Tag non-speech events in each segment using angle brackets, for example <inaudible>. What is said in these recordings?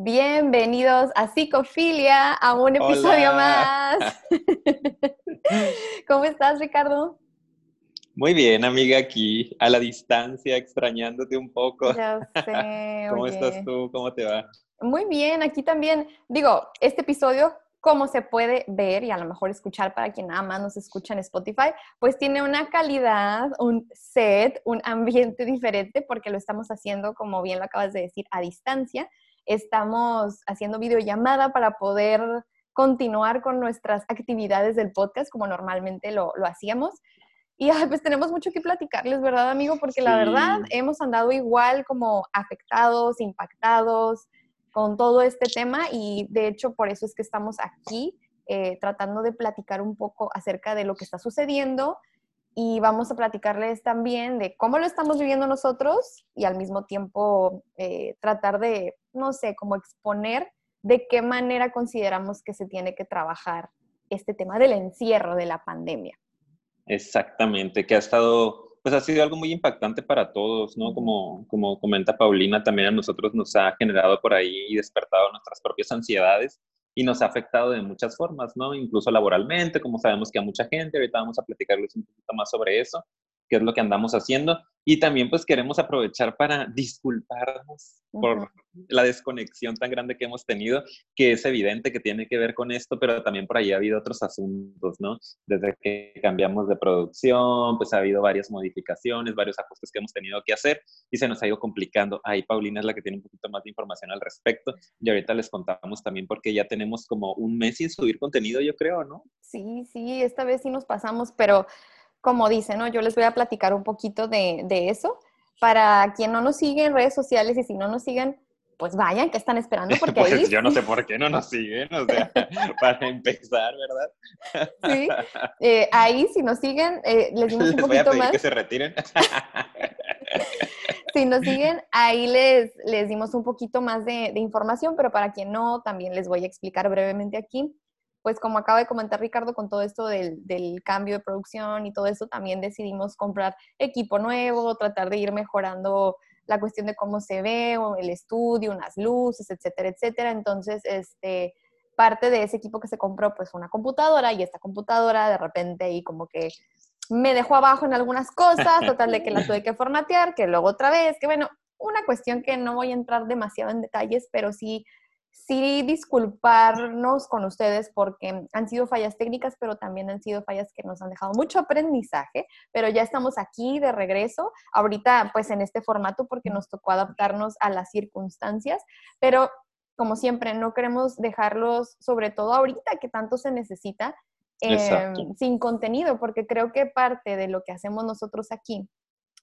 Bienvenidos a Psicofilia, a un episodio más. <laughs> ¿Cómo estás, Ricardo? Muy bien, amiga, aquí a la distancia, extrañándote un poco. Ya sé. <laughs> ¿Cómo estás tú? ¿Cómo te va? Muy bien, aquí también. Digo, este episodio, como se puede ver y a lo mejor escuchar para quien nada más nos escucha en Spotify, pues tiene una calidad, un set, un ambiente <laughs> diferente porque lo estamos haciendo, como bien lo acabas de decir, a distancia. Estamos haciendo videollamada para poder continuar con nuestras actividades del podcast como normalmente lo, lo hacíamos. Y pues tenemos mucho que platicarles, ¿verdad, amigo? Porque la verdad hemos andado igual como afectados, impactados con todo este tema y de hecho por eso es que estamos aquí eh, tratando de platicar un poco acerca de lo que está sucediendo y vamos a platicarles también de cómo lo estamos viviendo nosotros y al mismo tiempo eh, tratar de, no sé, como exponer de qué manera consideramos que se tiene que trabajar este tema del encierro de la pandemia. Exactamente, que ha estado, pues ha sido algo muy impactante para todos, ¿no? Como, como comenta Paulina, también a nosotros nos ha generado por ahí y despertado nuestras propias ansiedades y nos ha afectado de muchas formas, ¿no? Incluso laboralmente, como sabemos que a mucha gente, ahorita vamos a platicarles un poquito más sobre eso, qué es lo que andamos haciendo. Y también pues queremos aprovechar para disculparnos por la desconexión tan grande que hemos tenido, que es evidente que tiene que ver con esto, pero también por ahí ha habido otros asuntos, ¿no? Desde que cambiamos de producción, pues ha habido varias modificaciones, varios ajustes que hemos tenido que hacer y se nos ha ido complicando. Ahí Paulina es la que tiene un poquito más de información al respecto y ahorita les contamos también porque ya tenemos como un mes sin subir contenido, yo creo, ¿no? Sí, sí, esta vez sí nos pasamos, pero como dice, ¿no? Yo les voy a platicar un poquito de, eso. Para quien no nos sigue en redes sociales y si no nos siguen, pues vayan, que están esperando? <laughs> Porque pues yo no sé por qué no nos siguen, o sea, <laughs> para empezar, ¿verdad? <laughs> Sí, eh, ahí si nos siguen, eh, les dimos un poquito voy a pedir más. que se retiren. si nos siguen, ahí les, les dimos un poquito más de, de información, pero para quien no, también les voy a explicar brevemente aquí pues como acaba de comentar Ricardo, con todo esto del, cambio de producción y todo eso, también decidimos comprar equipo nuevo, tratar de ir mejorando la cuestión de cómo se ve, el estudio, unas luces, etcétera, etcétera. Entonces, este, parte de ese equipo que se compró, pues una computadora y esta computadora de repente ahí como que me dejó abajo en algunas cosas, total de que la tuve que formatear, que luego otra vez, que bueno, una cuestión que no voy a entrar demasiado en detalles, pero sí sí disculparnos con ustedes porque han sido fallas técnicas, pero también han sido fallas que nos han dejado mucho aprendizaje, pero ya estamos aquí de regreso, ahorita pues en este formato porque nos tocó adaptarnos a las circunstancias, pero como siempre no queremos dejarlos, sobre todo ahorita que tanto se necesita, em, sin contenido, porque creo que parte de lo que hacemos nosotros aquí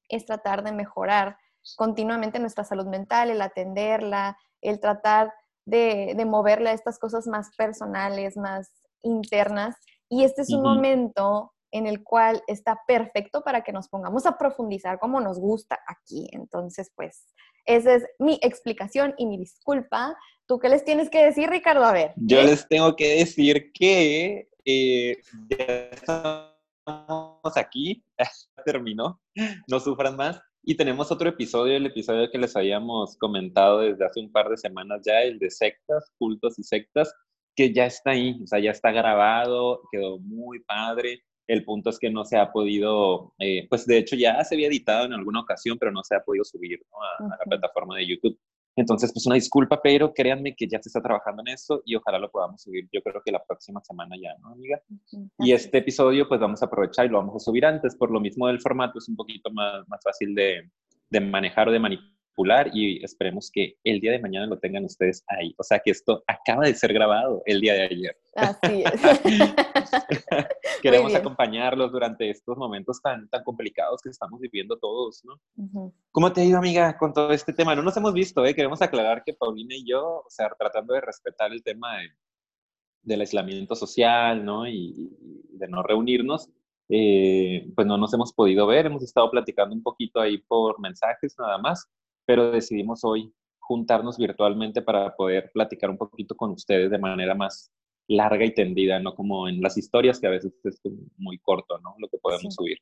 es tratar de mejorar continuamente nuestra salud mental, el atenderla, el tratar de, de moverle a estas cosas más personales, más internas. Y este es un momento en el cual está perfecto para que nos pongamos a profundizar como nos gusta aquí. Entonces, pues, esa es mi explicación y mi disculpa. ¿Tú qué les tienes que decir, Ricardo? A ver. Yo les tengo que decir que eh, ya estamos aquí, <laughs> terminó, no sufran más. Y tenemos otro episodio, el episodio que les habíamos comentado desde hace un par de semanas ya, el de sectas, cultos y sectas, que ya está ahí, o sea, ya está grabado, quedó muy padre. El punto es que no se ha podido, eh, pues de hecho ya se había editado en alguna ocasión, pero no se ha podido subir a, a, la plataforma de YouTube. Entonces, pues una disculpa, pero créanme que ya se está trabajando en eso y ojalá lo podamos subir. Yo creo que la próxima semana ya, ¿no, amiga? Y este episodio, pues vamos a aprovechar y lo vamos a subir antes, por lo mismo del formato, es un poquito más, más fácil de, de manejar o de manipular y esperemos que el día de mañana lo tengan ustedes ahí. O sea que esto acaba de ser grabado el día de ayer. Así es. <laughs> <laughs> Queremos acompañarlos durante estos momentos tan, tan complicados que estamos viviendo todos, ¿no? ¿Cómo te ha ido, amiga, con todo este tema? No nos hemos visto, ¿eh? Queremos aclarar que Paulina y yo, o sea, tratando de respetar el tema de, del aislamiento social, ¿no? Y, y de no reunirnos, eh, pues no nos hemos podido ver, hemos estado platicando un poquito ahí por mensajes nada más, pero decidimos hoy juntarnos virtualmente para poder platicar un poquito con ustedes de manera más larga y tendida, no como en las historias que a veces es muy corto, ¿no? Lo que podemos subir.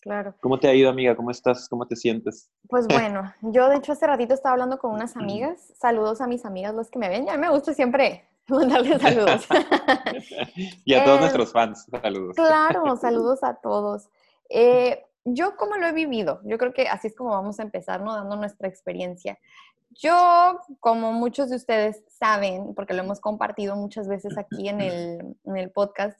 Claro. ¿Cómo te ha ido, amiga? ¿Cómo estás? ¿Cómo te sientes? Pues <laughs> bueno, yo de hecho hace ratito estaba hablando con unas amigas. Saludos a mis amigas, los que me ven. Ya me gusta siempre <laughs> mandarles saludos. <laughs> y a todos eh, nuestros fans, saludos. Claro, saludos a todos. Eh, yo como lo he vivido, yo creo que así es como vamos a empezar, ¿no? Dando nuestra experiencia. Yo, como muchos de ustedes saben, porque lo hemos compartido muchas veces aquí en el, en el podcast,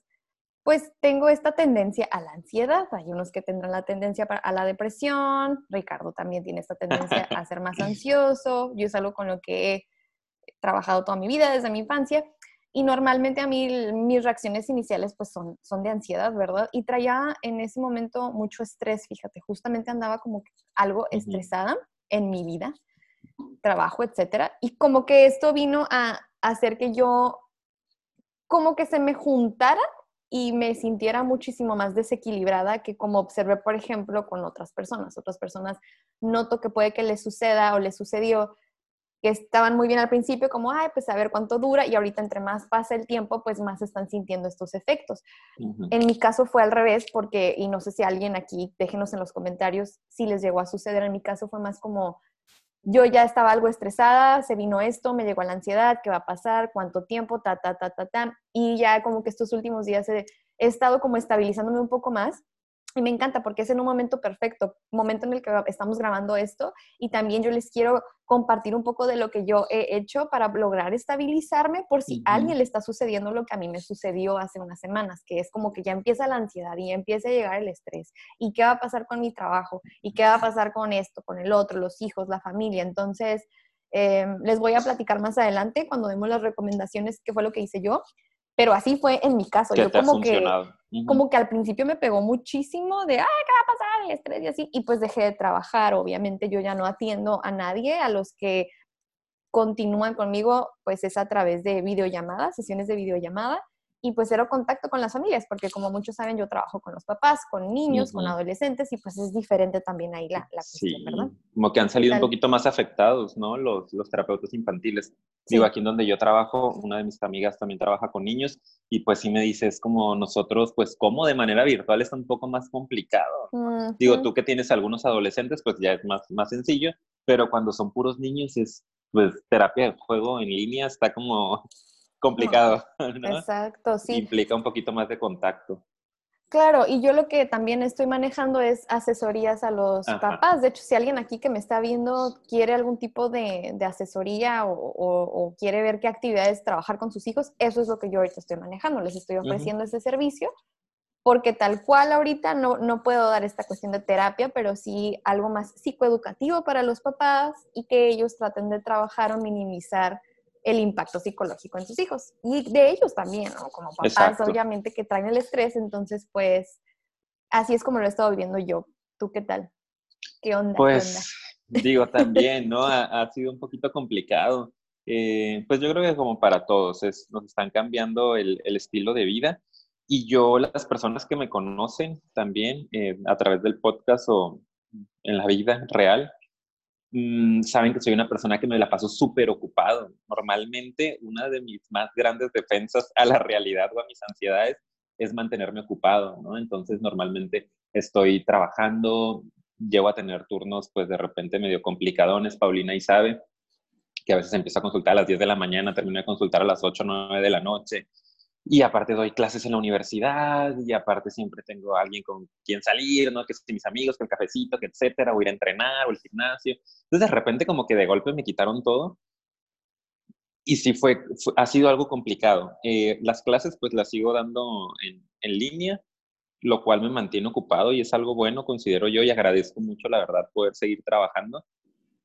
pues tengo esta tendencia a la ansiedad. Hay unos que tendrán la tendencia a la depresión. Ricardo también tiene esta tendencia a ser más ansioso. Yo es algo con lo que he trabajado toda mi vida desde mi infancia. Y normalmente a mí mis reacciones iniciales pues son, son de ansiedad, ¿verdad? Y traía en ese momento mucho estrés, fíjate, justamente andaba como algo estresada en mi vida, trabajo, etcétera. Y como que esto vino a hacer que yo como que se me juntara y me sintiera muchísimo más desequilibrada que como observé, por ejemplo, con otras personas. Otras personas noto que puede que les suceda o les sucedió que estaban muy bien al principio, como, ay, pues a ver cuánto dura, y ahorita entre más pasa el tiempo, pues más están sintiendo estos efectos. En mi caso fue al revés, porque, y no sé si alguien aquí, déjenos en los comentarios si les llegó a suceder, en mi caso fue más como, yo ya estaba algo estresada, se vino esto, me llegó la ansiedad, ¿qué va a pasar? ¿Cuánto tiempo? Ta, ta, ta, ta, ta. Y ya como que estos últimos días he, he estado como estabilizándome un poco más. Y me encanta porque es en un momento perfecto, momento en el que estamos grabando esto y también yo les quiero compartir un poco de lo que yo he hecho para lograr estabilizarme por si a alguien le está sucediendo lo que a mí me sucedió hace unas semanas, que es como que ya empieza la ansiedad y empieza a llegar el estrés. ¿Y qué va a pasar con mi trabajo? ¿Y qué va a pasar con esto, con el otro, los hijos, la familia? Entonces, em, les voy a platicar más adelante cuando demos las recomendaciones, qué fue lo que hice yo. Pero así fue en mi caso. Yo como que, como que al principio me pegó muchísimo de, ay, ¿qué va a pasar? El estrés y así. Y pues dejé de trabajar. Obviamente yo ya no atiendo a nadie, a los que continúan conmigo, pues es a través de videollamadas, sesiones de videollamada y pues cero contacto con las familias, porque como muchos saben, yo trabajo con los papás, con niños, con adolescentes, y pues es diferente también ahí la, la cuestión, ¿verdad? Como que han salido un poquito más afectados, ¿no? Los, los terapeutas infantiles. Digo, aquí en donde yo trabajo, una de mis amigas también trabaja con niños, y pues sí me dices como nosotros, pues como de manera virtual está un poco más complicado. Digo, tú que tienes algunos adolescentes, pues ya es más, más sencillo, pero cuando son puros niños es, pues terapia de juego en línea está como complicado. <laughs> ¿no? Exacto, sí. Implica un poquito más de contacto. Claro, y yo lo que también estoy manejando es asesorías a los papás. De hecho, si alguien aquí que me está viendo quiere algún tipo de, asesoría o, quiere ver qué actividades trabajar con sus hijos, eso es lo que yo ahorita estoy manejando. Les estoy ofreciendo ese servicio porque tal cual ahorita no, no puedo dar esta cuestión de terapia, pero sí algo más psicoeducativo para los papás y que ellos traten de trabajar o minimizar el impacto psicológico en sus hijos y de ellos también, ¿no? Como papás, obviamente, que traen el estrés, entonces, pues, así es como lo he estado viviendo yo. ¿Tú qué tal? ¿Qué onda? Pues, digo, <laughs> también, ¿no? Ha, sido un poquito complicado. Eh, pues yo creo que como para todos, es, nos están cambiando el, el, estilo de vida y yo, las personas que me conocen también eh, a través del podcast o en la vida real, Mm, saben que soy una persona que me la paso súper ocupado. Normalmente una de mis más grandes defensas a la realidad o a mis ansiedades es mantenerme ocupado. Entonces normalmente estoy trabajando, llego a tener turnos pues de repente medio complicadones, Paulina y sabe que a veces empiezo a consultar a las 10 de la mañana, termino de consultar a las 8 o 9 de la noche, y aparte doy clases en la universidad y aparte siempre tengo alguien con quien salir, ¿no? Que son mis amigos, que el cafecito, que etcétera, o ir a entrenar o el gimnasio. Entonces de repente como que de golpe me quitaron todo y sí fue, ha sido algo complicado. Eh, las clases pues las sigo dando en, en, línea, lo cual me mantiene ocupado y es algo bueno, considero yo, y agradezco mucho la verdad poder seguir trabajando.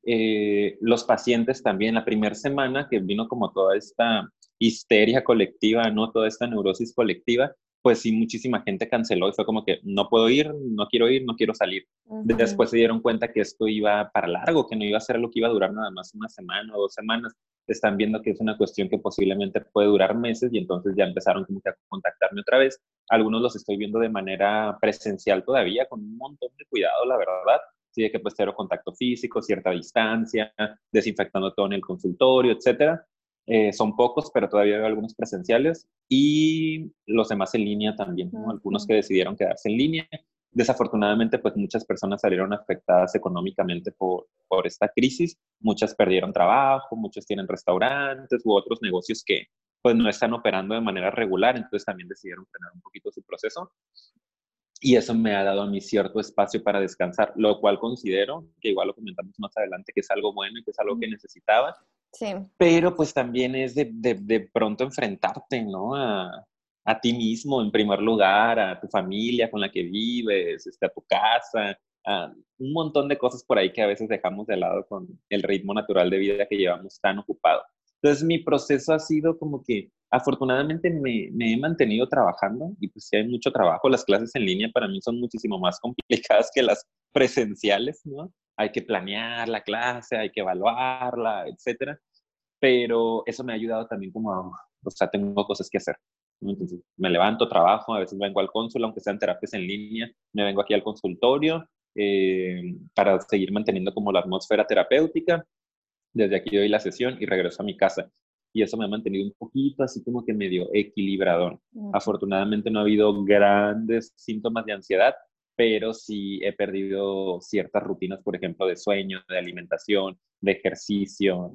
Eh, los pacientes también, la primera semana que vino como toda esta histeria colectiva, ¿no? Toda esta neurosis colectiva, pues sí, muchísima gente canceló y fue como que no puedo ir, no quiero ir, no quiero salir. Después se dieron cuenta que esto iba para largo, que no iba a ser lo que iba a durar nada más una semana o dos semanas. Están viendo que es una cuestión que posiblemente puede durar meses y entonces ya empezaron como que a contactarme otra vez. Algunos los estoy viendo de manera presencial todavía, con un montón de cuidado, la verdad. Sí, de que pues cero contacto físico, cierta distancia, desinfectando todo en el consultorio, etcétera eh, son pocos, pero todavía hay algunos presenciales y los demás en línea también, algunos que decidieron quedarse en línea Desafortunadamente, pues muchas personas salieron afectadas económicamente por, por esta crisis, muchas perdieron trabajo, muchos tienen restaurantes u otros negocios que pues no están operando de manera regular, entonces también decidieron frenar un poquito su proceso. Y eso me ha dado a mí cierto espacio para descansar, lo cual considero, que igual lo comentamos más adelante, que es algo bueno y que es algo que necesitaba. Sí. Pero pues también es de, de, de pronto enfrentarte, ¿no? A, a ti mismo en primer lugar, a tu familia con la que vives, este, a tu casa, a un montón de cosas por ahí que a veces dejamos de lado con el ritmo natural de vida que llevamos tan ocupado. Entonces mi proceso ha sido como que afortunadamente me, me, he mantenido trabajando y pues si hay mucho trabajo, las clases en línea para mí son muchísimo más complicadas que las presenciales, ¿no? Hay que planear la clase, hay que evaluarla, etcétera. Pero eso me ha ayudado también como, a, o sea, tengo cosas que hacer. Entonces, me levanto, trabajo, a veces vengo al cónsul, aunque sean terapias en línea, me vengo aquí al consultorio eh, para seguir manteniendo como la atmósfera terapéutica. Desde aquí doy la sesión y regreso a mi casa. Y eso me ha mantenido un poquito así como que medio equilibrador. Afortunadamente no ha habido grandes síntomas de ansiedad, pero sí he perdido ciertas rutinas, por ejemplo, de sueño, de alimentación, de ejercicio,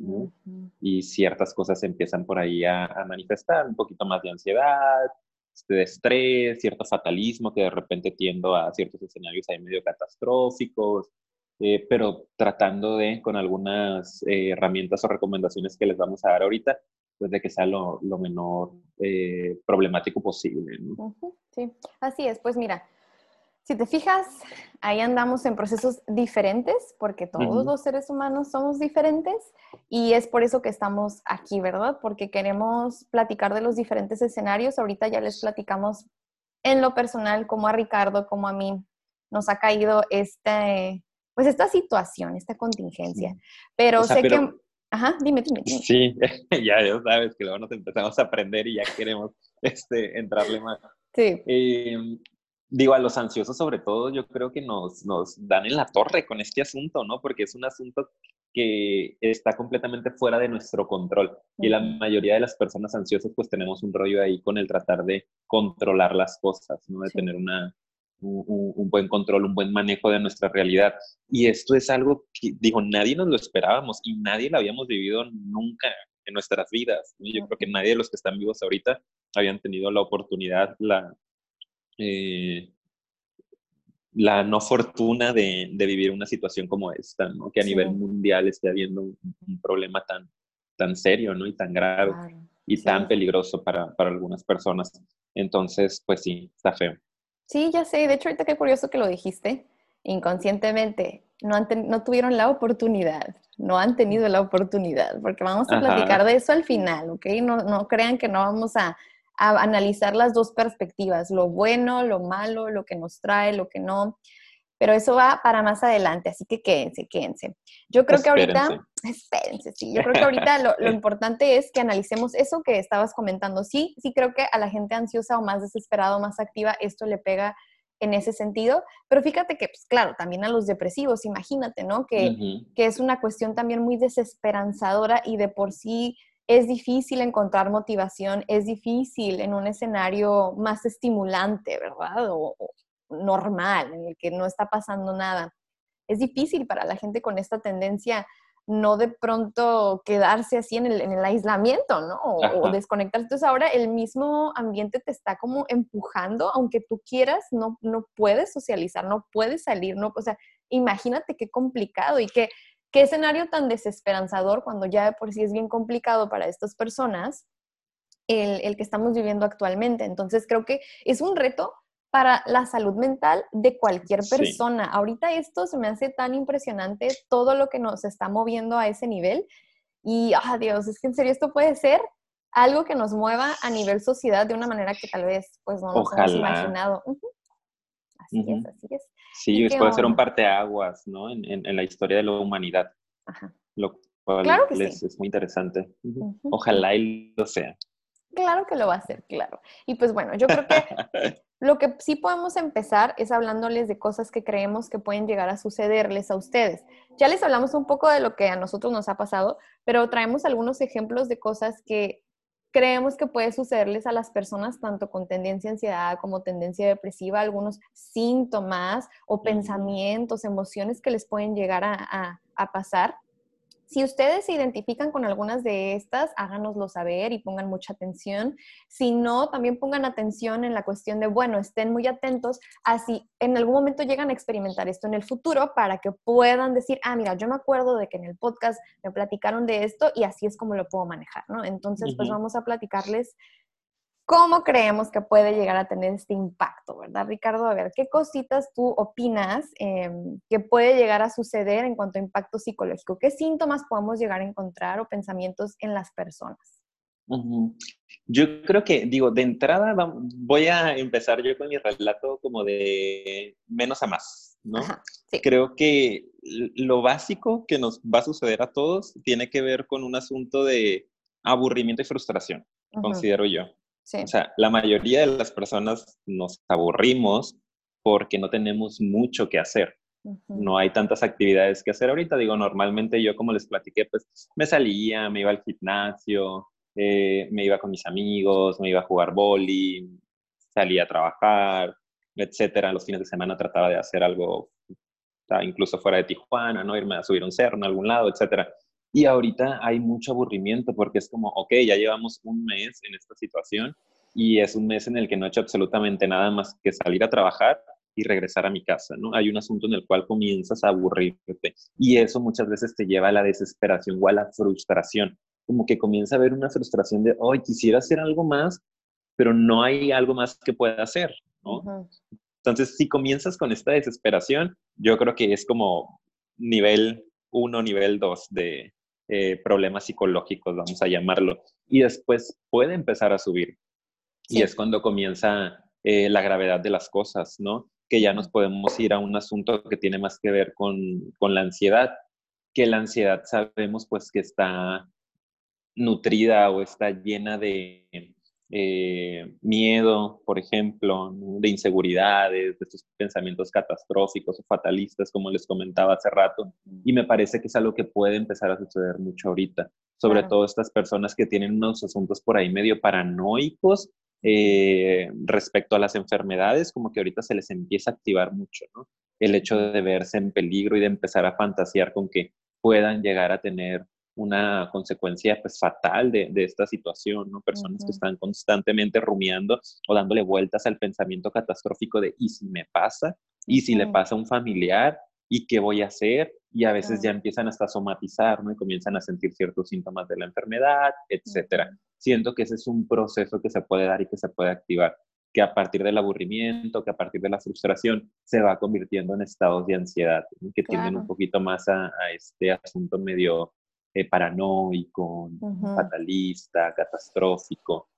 y ciertas cosas empiezan por ahí a, manifestar, un poquito más de ansiedad, este, de estrés, cierto fatalismo, que de repente tiendo a ciertos escenarios ahí medio catastróficos, eh, pero tratando de, con algunas eh, herramientas o recomendaciones que les vamos a dar ahorita, pues de que sea lo, lo menor eh, problemático posible. Sí, así es. Pues mira, si te fijas, ahí andamos en procesos diferentes, porque todos los seres humanos somos diferentes y es por eso que estamos aquí, ¿verdad? Porque queremos platicar de los diferentes escenarios. Ahorita ya les platicamos en lo personal, como a Ricardo, como a mí, nos ha caído este, pues esta situación, esta contingencia. Pero sé que... Ajá, dime, dime, Sí, <laughs> ya, ya sabes que luego nos empezamos a aprender y ya queremos este, entrarle más. Sí. Eh, digo, a los ansiosos sobre todo, yo creo que nos, nos dan en la torre con este asunto, ¿no? Porque es un asunto que está completamente fuera de nuestro control. Y la mayoría de las personas ansiosas, pues tenemos un rollo ahí con el tratar de controlar las cosas, ¿no? De tener una, un, un, buen control, un buen manejo de nuestra realidad. Y esto es algo que, digo, nadie nos lo esperábamos y nadie lo habíamos vivido nunca en nuestras vidas. Yo creo que nadie de los que están vivos ahorita habían tenido la oportunidad, la, eh, la no fortuna de, de, vivir una situación como esta, ¿no? Que a nivel mundial esté habiendo un, problema tan, tan serio, ¿no? Y tan grave y tan peligroso para, para, algunas personas. Entonces, pues sí, está feo. Sí, ya sé. De hecho, ahorita qué curioso que lo dijiste. Inconscientemente, no, han no tuvieron la oportunidad, no han tenido la oportunidad, porque vamos a platicar de eso al final, ¿ok? No, no crean que no vamos a a analizar las dos perspectivas, lo bueno, lo malo, lo que nos trae, lo que no. Pero eso va para más adelante, así que quédense, quédense. Yo creo que ahorita, <laughs> espérense, sí, yo creo que ahorita lo, lo, importante es que analicemos eso que estabas comentando. Sí, sí creo que a la gente ansiosa o más desesperada o más activa esto le pega en ese sentido, pero fíjate que, pues claro, también a los depresivos, imagínate, ¿no? Que, que es una cuestión también muy desesperanzadora y de por sí es difícil encontrar motivación, es difícil en un escenario más estimulante, ¿verdad? O, normal, en el que no está pasando nada. Es difícil para la gente con esta tendencia no de pronto quedarse así en el, aislamiento, ¿no? O, desconectarse. Entonces ahora el mismo ambiente te está como empujando, aunque tú quieras, no, no puedes socializar, no puedes salir, no, o sea, imagínate qué complicado y qué, qué escenario tan desesperanzador cuando ya de por sí es bien complicado para estas personas el, el que estamos viviendo actualmente. Entonces creo que es un reto para la salud mental de cualquier persona. Ahorita esto se me hace tan impresionante, todo lo que nos está moviendo a ese nivel. Y, ah, Dios, es que en serio esto puede ser algo que nos mueva a nivel sociedad de una manera que tal vez pues no nos hemos imaginado. Así es, así es. Sí, puede ser un parteaguas, ¿no? En, en, la historia de la humanidad. Ajá. Lo cual claro que sí. es muy interesante. Ojalá y lo sea. Claro que lo va a hacer, claro. Y pues bueno, yo creo que <laughs> lo que sí podemos empezar es hablándoles de cosas que creemos que pueden llegar a sucederles a ustedes. Ya les hablamos un poco de lo que a nosotros nos ha pasado, pero traemos algunos ejemplos de cosas que creemos que puede sucederles a las personas tanto con tendencia a ansiedad como tendencia depresiva, algunos síntomas o pensamientos, emociones que les pueden llegar a, a pasar si ustedes se identifican con algunas de estas, háganoslo saber y pongan mucha atención. Si no, también pongan atención en la cuestión de, bueno, estén muy atentos a si en algún momento llegan a experimentar esto en el futuro para que puedan decir, ah, mira, yo me acuerdo de que en el podcast me platicaron de esto y así es como lo puedo manejar, ¿no? Entonces, pues vamos a platicarles ¿Cómo creemos que puede llegar a tener este impacto, verdad, Ricardo? A ver, ¿qué cositas tú opinas em, que puede llegar a suceder en cuanto a impacto psicológico? ¿Qué síntomas podemos llegar a encontrar o pensamientos en las personas? Yo creo que, digo, de entrada voy a empezar yo con mi relato como de menos a más, ¿no? Creo que lo básico que nos va a suceder a todos tiene que ver con un asunto de aburrimiento y frustración, considero yo. O sea, la mayoría de las personas nos aburrimos porque no tenemos mucho que hacer. No hay tantas actividades que hacer ahorita. Digo, normalmente yo, como les platiqué, pues me salía, me iba al gimnasio, eh, me iba con mis amigos, me iba a jugar boli, salía a trabajar, etcétera. Los fines de semana trataba de hacer algo, incluso fuera de Tijuana, ¿no? Irme a subir un cerro en algún lado, etcétera. Y ahorita hay mucho aburrimiento porque es como, ok, ya llevamos un mes en esta situación y es un mes en el que no he hecho absolutamente nada más que salir a trabajar y regresar a mi casa, ¿no? Hay un asunto en el cual comienzas a aburrirte y eso muchas veces te lleva a la desesperación o a la frustración, como que comienza a haber una frustración de, hoy quisiera hacer algo más, pero no hay algo más que pueda hacer, ¿no? Entonces, si comienzas con esta desesperación, yo creo que es como nivel uno, nivel dos de, eh, problemas psicológicos, vamos a llamarlo, y después puede empezar a subir. Y es cuando comienza eh, la gravedad de las cosas, ¿no? Que ya nos podemos ir a un asunto que tiene más que ver con, con la ansiedad, que la ansiedad sabemos pues que está nutrida o está llena de, eh, miedo, por ejemplo, de inseguridades, de estos pensamientos catastróficos o fatalistas, como les comentaba hace rato. Y me parece que es algo que puede empezar a suceder mucho ahorita, sobre todo estas personas que tienen unos asuntos por ahí medio paranoicos eh, respecto a las enfermedades, como que ahorita se les empieza a activar mucho, ¿no? El hecho de verse en peligro y de empezar a fantasear con que puedan llegar a tener una consecuencia pues, fatal de, de esta situación, ¿no? Personas que están constantemente rumiando o dándole vueltas al pensamiento catastrófico de ¿y si me pasa? ¿Y si le pasa a un familiar? ¿Y qué voy a hacer? Y a veces ya empiezan hasta a somatizar, ¿no? Y comienzan a sentir ciertos síntomas de la enfermedad, etcétera. Siento que ese es un proceso que se puede dar y que se puede activar que a partir del aburrimiento, que a partir de la frustración, se va convirtiendo en estados de ansiedad, que tienden un poquito más a, a, este asunto medio eh, paranoico, fatalista, catastrófico.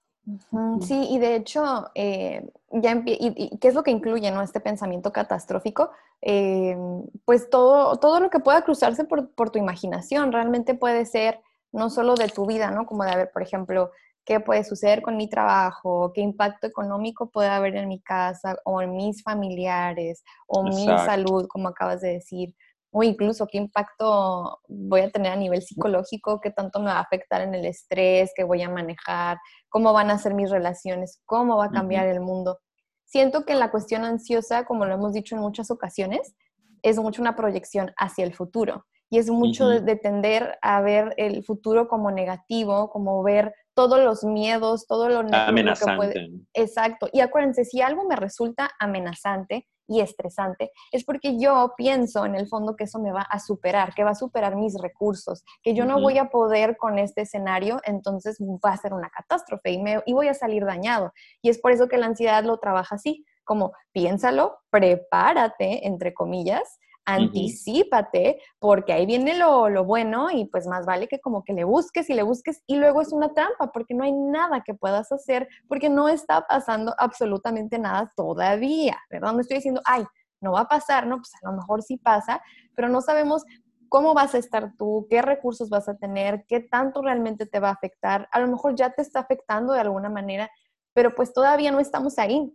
Sí, y de hecho, eh, ya y, qué es lo que incluye ¿no? este pensamiento catastrófico? Eh, pues todo, todo lo que pueda cruzarse por, por, tu imaginación, realmente puede ser no solo de tu vida, ¿no? Como de, haber, por ejemplo, qué puede suceder con mi trabajo, qué impacto económico puede haber en mi casa o en mis familiares o mi salud, como acabas de decir o incluso qué impacto voy a tener a nivel psicológico, qué tanto me va a afectar en el estrés que voy a manejar, cómo van a ser mis relaciones, cómo va a cambiar el mundo. Siento que la cuestión ansiosa, como lo hemos dicho en muchas ocasiones, es mucho una proyección hacia el futuro y es mucho de, tender a ver el futuro como negativo, como ver todos los miedos, todo lo negativo que puede. Exacto. Y acuérdense, si algo me resulta amenazante, y estresante, es porque yo pienso en el fondo que eso me va a superar, que va a superar mis recursos, que yo no voy a poder con este escenario, entonces va a ser una catástrofe y, me, y voy a salir dañado. Y es por eso que la ansiedad lo trabaja así, como piénsalo, prepárate, entre comillas, Anticípate, porque ahí viene lo, lo, bueno y pues más vale que como que le busques y le busques y luego es una trampa porque no hay nada que puedas hacer porque no está pasando absolutamente nada todavía, ¿verdad? No estoy diciendo, ay, no va a pasar, no, pues a lo mejor sí pasa, pero no sabemos cómo vas a estar tú, qué recursos vas a tener, qué tanto realmente te va a afectar. A lo mejor ya te está afectando de alguna manera, pero pues todavía no estamos ahí.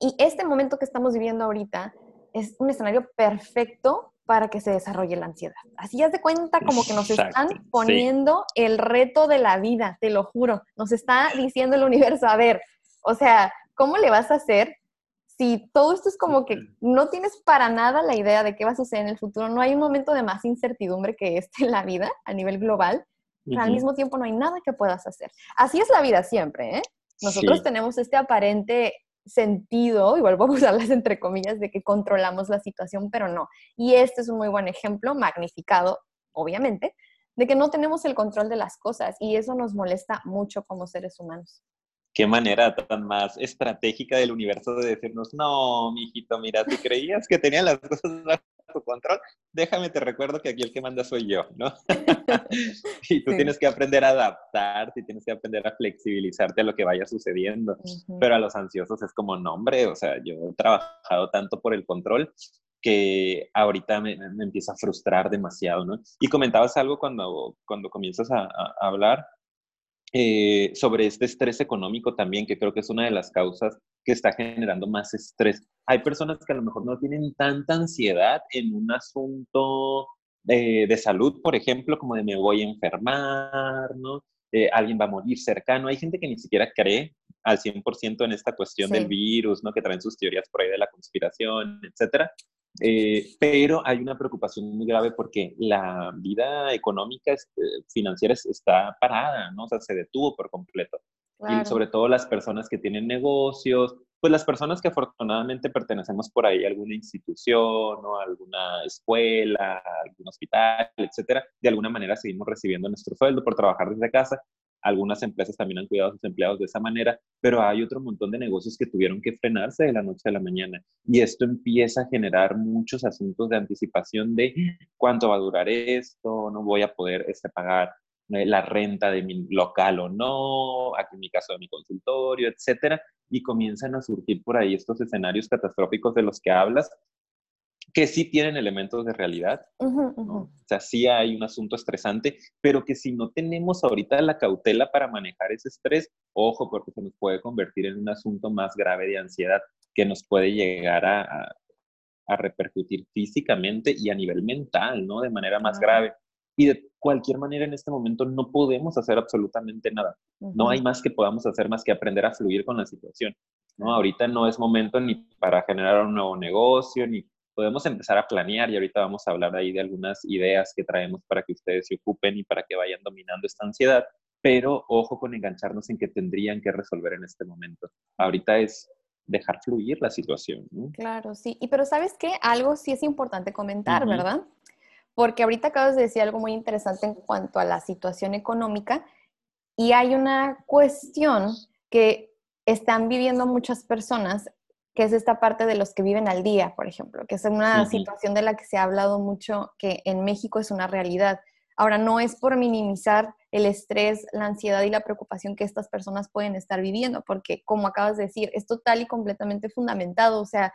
Y este momento que estamos viviendo ahorita es un escenario perfecto para que se desarrolle la ansiedad. Así ya de cuenta como que nos están poniendo el reto de la vida, te lo juro. Nos está diciendo el universo, a ver, o sea, ¿cómo le vas a hacer si todo esto es como que no tienes para nada la idea de qué va a suceder en el futuro? No hay un momento de más incertidumbre que este en la vida a nivel global, pero al mismo tiempo no hay nada que puedas hacer. Así es la vida siempre, ¿eh? Nosotros tenemos este aparente sentido, y vuelvo a usarlas entre comillas, de que controlamos la situación, pero no. Y este es un muy buen ejemplo, magnificado, obviamente, de que no tenemos el control de las cosas y eso nos molesta mucho como seres humanos qué manera tan más estratégica del universo de decirnos, no, mijito, mira, si creías que tenía las cosas control, déjame te recuerdo que aquí el que manda soy yo, ¿no? <laughs> <laughs> y tú tienes que aprender a adaptarte, tienes que aprender a flexibilizarte a lo que vaya sucediendo. Pero a los ansiosos es como, no, hombre, o sea, yo he trabajado tanto por el control que ahorita me, me empieza a frustrar demasiado, ¿no? Y comentabas algo cuando, cuando comienzas a hablar eh, sobre este estrés económico también, que creo que es una de las causas que está generando más estrés. Hay personas que a lo mejor no tienen tanta ansiedad en un asunto eh, de salud, por ejemplo, como de me voy a enfermar, ¿no? Eh, alguien va a morir cercano. Hay gente que ni siquiera cree al 100% en esta cuestión del virus, ¿no? Que traen sus teorías por ahí de la conspiración, etcétera. Eh, pero hay una preocupación muy grave porque la vida económica, este, financiera está parada, ¿no? O sea, se detuvo por completo. Y sobre todo las personas que tienen negocios, pues las personas que afortunadamente pertenecemos por ahí a alguna institución o alguna escuela, algún hospital, etcétera, de alguna manera seguimos recibiendo nuestro sueldo por trabajar desde casa, algunas empresas también han cuidado a sus empleados de esa manera, pero hay otro montón de negocios que tuvieron que frenarse de la noche a la mañana. Y esto empieza a generar muchos asuntos de anticipación de cuánto va a durar esto, no voy a poder este, pagar eh, la renta de mi local o no, aquí en mi caso de mi consultorio, etcétera, y comienzan a surgir por ahí estos escenarios catastróficos de los que hablas, que sí tienen elementos de realidad, o sea, sí hay un asunto estresante, pero que si no tenemos ahorita la cautela para manejar ese estrés, ojo, porque se nos puede convertir en un asunto más grave de ansiedad que nos puede llegar a, a, repercutir físicamente y a nivel mental, ¿no? De manera más grave. Y de cualquier manera en este momento no podemos hacer absolutamente nada. No hay más que podamos hacer más que aprender a fluir con la situación. ¿no? Ahorita no es momento ni para generar un nuevo negocio, ni podemos empezar a planear y ahorita vamos a hablar ahí de algunas ideas que traemos para que ustedes se ocupen y para que vayan dominando esta ansiedad, pero ojo con engancharnos en que tendrían que resolver en este momento. Ahorita es dejar fluir la situación. Claro, sí. Y pero sabes qué, algo sí es importante comentar, ¿verdad? Porque ahorita acabas de decir algo muy interesante en cuanto a la situación económica y hay una cuestión que están viviendo muchas personas que es esta parte de los que viven al día, por ejemplo, que es una situación de la que se ha hablado mucho, que en México es una realidad. Ahora, no es por minimizar el estrés, la ansiedad y la preocupación que estas personas pueden estar viviendo, porque como acabas de decir, es total y completamente fundamentado. O sea,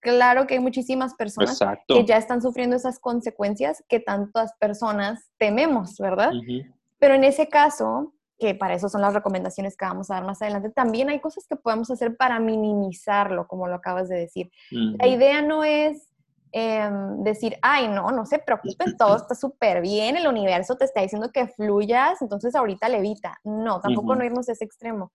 claro que hay muchísimas personas que ya están sufriendo esas consecuencias que tantas personas tememos, ¿verdad? Pero en ese caso, que para eso son las recomendaciones que vamos a dar más adelante, también hay cosas que podemos hacer para minimizarlo, como lo acabas de decir. La idea no es em, decir, ay, no, no se preocupen, todo está súper bien, el universo te está diciendo que fluyas, entonces ahorita levita. No, tampoco no irnos a ese extremo.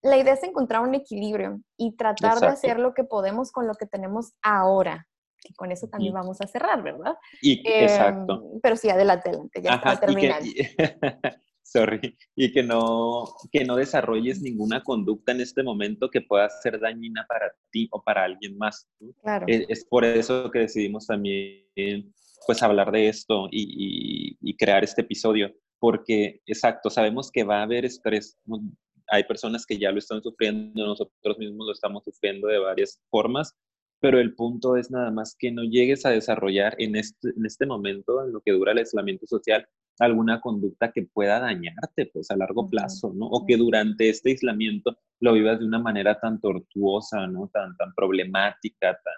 La idea es encontrar un equilibrio y tratar de hacer lo que podemos con lo que tenemos ahora. Y con eso también vamos a cerrar, ¿verdad? Y, exacto. Em, pero sí, adelante, adelante, ya está terminando. <laughs> sorry, y que no, que no desarrolles ninguna conducta en este momento que pueda ser dañina para ti o para alguien más. Claro. Es, por eso que decidimos también pues hablar de esto y, y, crear este episodio, porque exacto, sabemos que va a haber estrés. Hay personas que ya lo están sufriendo, nosotros mismos lo estamos sufriendo de varias formas, pero el punto es nada más que no llegues a desarrollar en este, en este momento, en lo que dura el aislamiento social, alguna conducta que pueda dañarte, pues a largo plazo, ¿no? O que durante este aislamiento lo vivas de una manera tan tortuosa, ¿no? Tan, tan problemática, tan,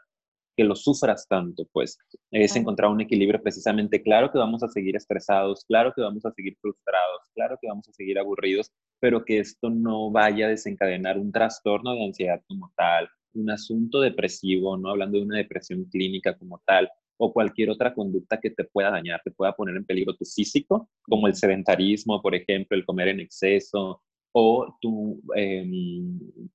que lo sufras tanto, pues es encontrar un equilibrio precisamente. Claro que vamos a seguir estresados, claro que vamos a seguir frustrados, claro que vamos a seguir aburridos, pero que esto no vaya a desencadenar un trastorno de ansiedad como tal, un asunto depresivo, no hablando de una depresión clínica como tal, o cualquier otra conducta que te pueda dañar, te pueda poner en peligro tu físico, como el sedentarismo, por ejemplo, el comer en exceso, o tu,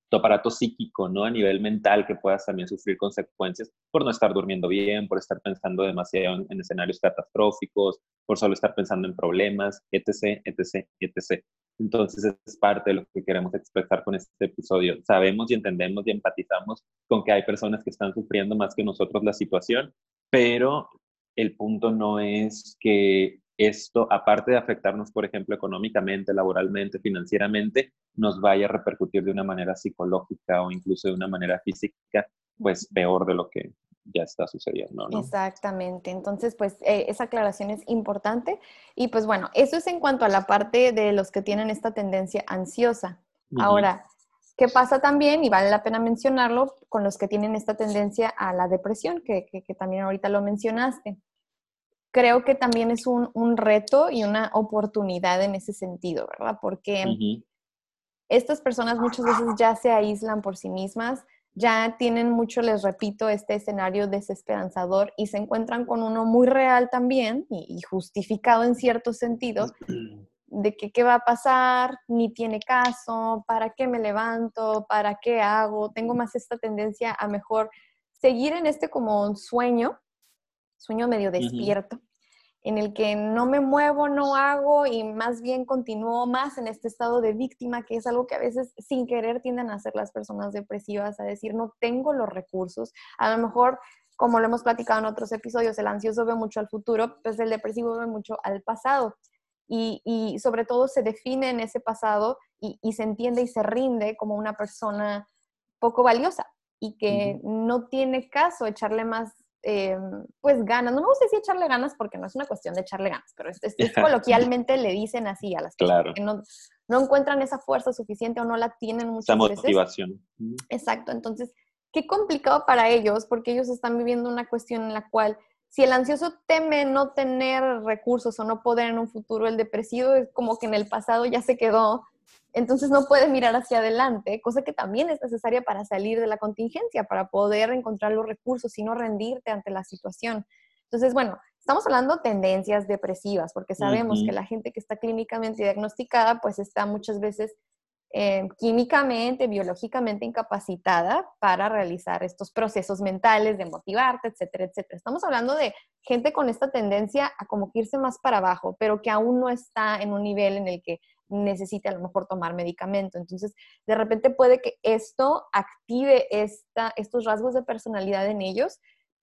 tu aparato psíquico, ¿no? A nivel mental, que puedas también sufrir consecuencias por no estar durmiendo bien, por estar pensando demasiado en, en, escenarios catastróficos, por solo estar pensando en problemas, etc., etc., etc. Entonces es parte de lo que queremos expresar con este episodio. Sabemos y entendemos y empatizamos con que hay personas que están sufriendo más que nosotros la situación, pero el punto no es que esto, aparte de afectarnos, por ejemplo, económicamente, laboralmente, financieramente, nos vaya a repercutir de una manera psicológica o incluso de una manera física, pues peor de lo que ya está sucediendo, ¿no? Exactamente. Entonces, pues eh, esa aclaración es importante. Y pues bueno, eso es en cuanto a la parte de los que tienen esta tendencia ansiosa. Ahora, ¿qué pasa también? Y vale la pena mencionarlo con los que tienen esta tendencia a la depresión, que, que, que también ahorita lo mencionaste creo que también es un, un, reto y una oportunidad en ese sentido, ¿verdad? Porque estas personas muchas veces ya se aíslan por sí mismas, ya tienen mucho, les repito, este escenario desesperanzador y se encuentran con uno muy real también y, justificado en cierto sentido <clears throat> de que qué va a pasar, ni tiene caso, para qué me levanto, para qué hago, tengo más esta tendencia a mejor seguir en este como un sueño, sueño medio despierto, en el que no me muevo, no hago y más bien continúo más en este estado de víctima, que es algo que a veces sin querer tienden a hacer las personas depresivas, a decir, no tengo los recursos. A lo mejor, como lo hemos platicado en otros episodios, el ansioso ve mucho al futuro, pues el depresivo ve mucho al pasado. Y, y sobre todo se define en ese pasado y, y, se entiende y se rinde como una persona poco valiosa y que uh -huh. no tiene caso echarle más eh, pues ganas, no me gusta decir echarle ganas porque no es una cuestión de echarle ganas, pero es, es, es coloquialmente le dicen así a las claro. personas que no, no, encuentran esa fuerza suficiente o no la tienen muchas esa motivación. Veces. Exacto, entonces, qué complicado para ellos porque ellos están viviendo una cuestión en la cual si el ansioso teme no tener recursos o no poder en un futuro, el depresivo es como que en el pasado ya se quedó entonces no puedes mirar hacia adelante, cosa que también es necesaria para salir de la contingencia, para poder encontrar los recursos y no rendirte ante la situación. Entonces, bueno, estamos hablando de tendencias depresivas, porque sabemos uh -huh. que la gente que está clínicamente diagnosticada, pues está muchas veces eh, químicamente, biológicamente incapacitada para realizar estos procesos mentales de motivarte, etcétera, etcétera. Estamos hablando de gente con esta tendencia a como que irse más para abajo, pero que aún no está en un nivel en el que necesite a lo mejor tomar medicamento. Entonces, de repente puede que esto active esta, estos rasgos de personalidad en ellos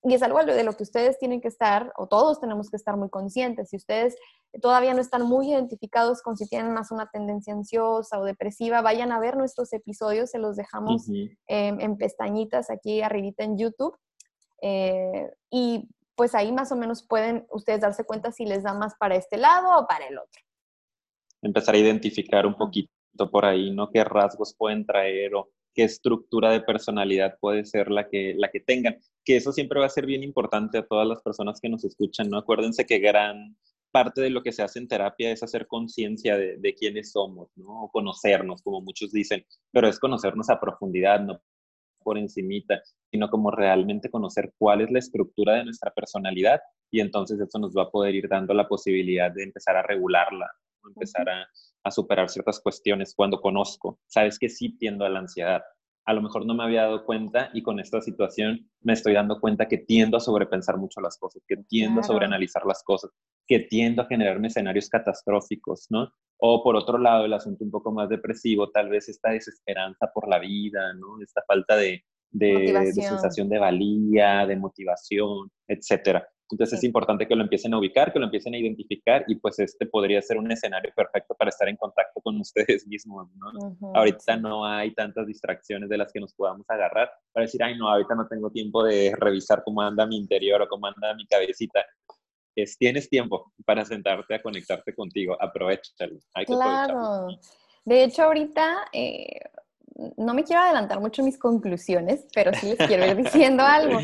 y es algo de lo que ustedes tienen que estar, o todos tenemos que estar muy conscientes. Si ustedes todavía no están muy identificados con si tienen más una tendencia ansiosa o depresiva, vayan a ver nuestros episodios, se los dejamos uh -huh. eh, en pestañitas aquí arribita en YouTube. Eh, y pues ahí más o menos pueden ustedes darse cuenta si les da más para este lado o para el otro empezar a identificar un poquito por ahí, ¿no? ¿Qué rasgos pueden traer o qué estructura de personalidad puede ser la que, la que tengan? Que eso siempre va a ser bien importante a todas las personas que nos escuchan, ¿no? Acuérdense que gran parte de lo que se hace en terapia es hacer conciencia de, de, quiénes somos, ¿no? O conocernos, como muchos dicen, pero es conocernos a profundidad, no por encimita, sino como realmente conocer cuál es la estructura de nuestra personalidad y entonces eso nos va a poder ir dando la posibilidad de empezar a regularla, empezar a, a, superar ciertas cuestiones cuando conozco. Sabes que sí tiendo a la ansiedad. A lo mejor no me había dado cuenta y con esta situación me estoy dando cuenta que tiendo a sobrepensar mucho las cosas, que tiendo claro. a sobreanalizar las cosas, que tiendo a generarme escenarios catastróficos, ¿no? O por otro lado, el asunto un poco más depresivo, tal vez esta desesperanza por la vida, ¿no? Esta falta de, de, de sensación de valía, de motivación, etcétera. Entonces sí. es importante que lo empiecen a ubicar, que lo empiecen a identificar y pues este podría ser un escenario perfecto para estar en contacto con <laughs> ustedes mismos, ¿no? Uh -huh, ahorita no hay tantas distracciones de las que nos podamos agarrar para decir, ay no, ahorita no tengo tiempo de revisar cómo anda mi interior o cómo anda mi cabecita. Es, tienes tiempo para sentarte a conectarte contigo, aprovechalo. Hay que claro. De hecho, ahorita eh, no me quiero adelantar mucho mis conclusiones, pero sí les quiero ir <laughs> diciendo algo.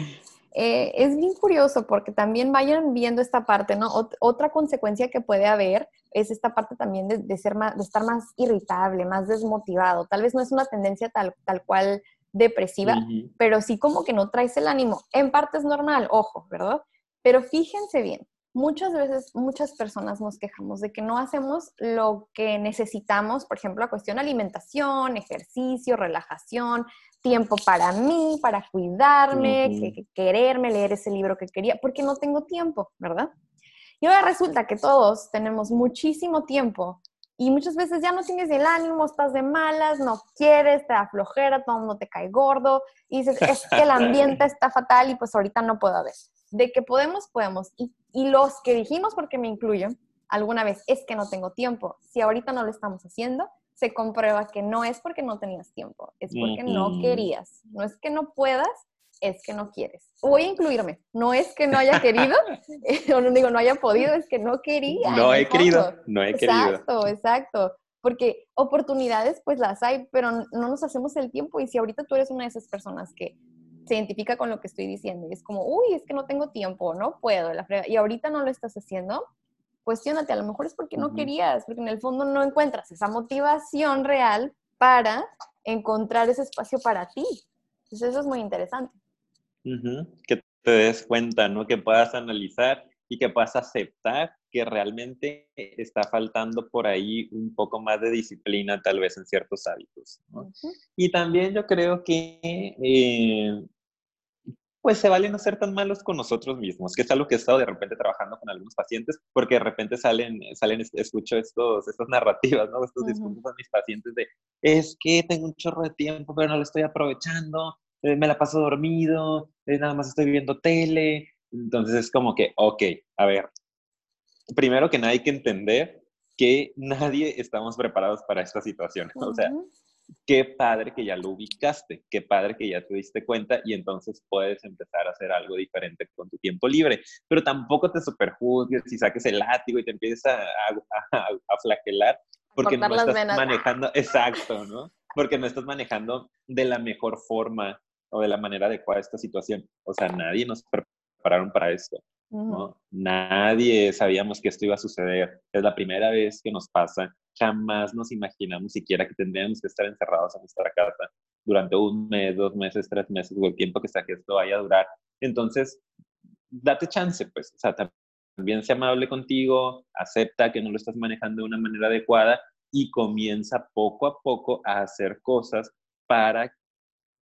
Eh, es bien curioso porque también vayan viendo esta parte, ¿no? Ot otra consecuencia que puede haber es esta parte también de, de, ser más, de estar más irritable, más desmotivado. Tal vez no es una tendencia tal, tal cual depresiva, uh -huh. pero sí como que no traes el ánimo. En parte es normal, ojo, ¿verdad? Pero fíjense bien, muchas veces muchas personas nos quejamos de que no hacemos lo que necesitamos, por ejemplo, la cuestión alimentación, ejercicio, relajación, tiempo para mí, para cuidarme, quererme, leer ese libro que quería, porque no tengo tiempo, ¿verdad? Y ahora resulta que todos tenemos muchísimo tiempo y muchas veces ya no tienes el ánimo, estás de malas, no quieres, te da flojera, todo el mundo te cae gordo y dices, es que el <laughs> ambiente está fatal y pues ahorita no puedo ver. De que podemos, podemos. Y, y los que dijimos, porque me incluyo, alguna vez, es que no tengo tiempo. Si ahorita no lo estamos haciendo, se comprueba que no es porque no tenías tiempo, es porque no querías. No es que no puedas, es que no quieres. Voy a incluirme. No es que no haya <laughs> querido, <laughs> o no digo no haya podido, es que no quería. No he querido, no he querido. Exacto, exacto. Porque oportunidades pues las hay, pero no nos hacemos el tiempo. Y si ahorita tú eres una de esas personas que se identifica con lo que estoy diciendo y es como, uy, es que no tengo tiempo, no puedo, la y ahorita no lo estás haciendo, cuestionate, a lo mejor es porque no querías, porque en el fondo no encuentras esa motivación real para encontrar ese espacio para ti. Entonces eso es muy interesante. Que te des cuenta, ¿no? Que puedas analizar y que puedas aceptar que realmente está faltando por ahí un poco más de disciplina tal vez en ciertos hábitos. Y también yo creo que eh, pues se vale no ser tan malos con nosotros mismos, que es algo que he estado de repente trabajando con algunos pacientes, porque de repente salen, salen escucho estos, estas narrativas, ¿no? Estos discursos a mis pacientes de, es que tengo un chorro de tiempo, pero no lo estoy aprovechando, eh, me la paso dormido, eh, nada más estoy viendo tele. Entonces es como que, ok, a ver, primero que nada hay que entender que nadie estamos preparados para esta situación. <laughs> O sea, qué padre que ya lo ubicaste, qué padre que ya te diste cuenta y entonces puedes empezar a hacer algo diferente con tu tiempo libre. Pero tampoco te superjuzgues y saques el látigo y te empieces a, a, flagelar porque no estás manejando, exacto, ¿no? Porque no estás manejando de la mejor forma o de la manera adecuada esta situación. O sea, nadie nos prepararon para esto. ¿no? Nadie sabíamos que esto iba a suceder. Es la primera vez que nos pasa. Jamás nos imaginamos siquiera que tendríamos que estar encerrados en nuestra casa durante un mes, dos meses, tres meses o el tiempo que sea que esto vaya a durar. Entonces, date chance, pues. O sea, también sea amable contigo, acepta que no lo estás manejando de una manera adecuada y comienza poco a poco a hacer cosas para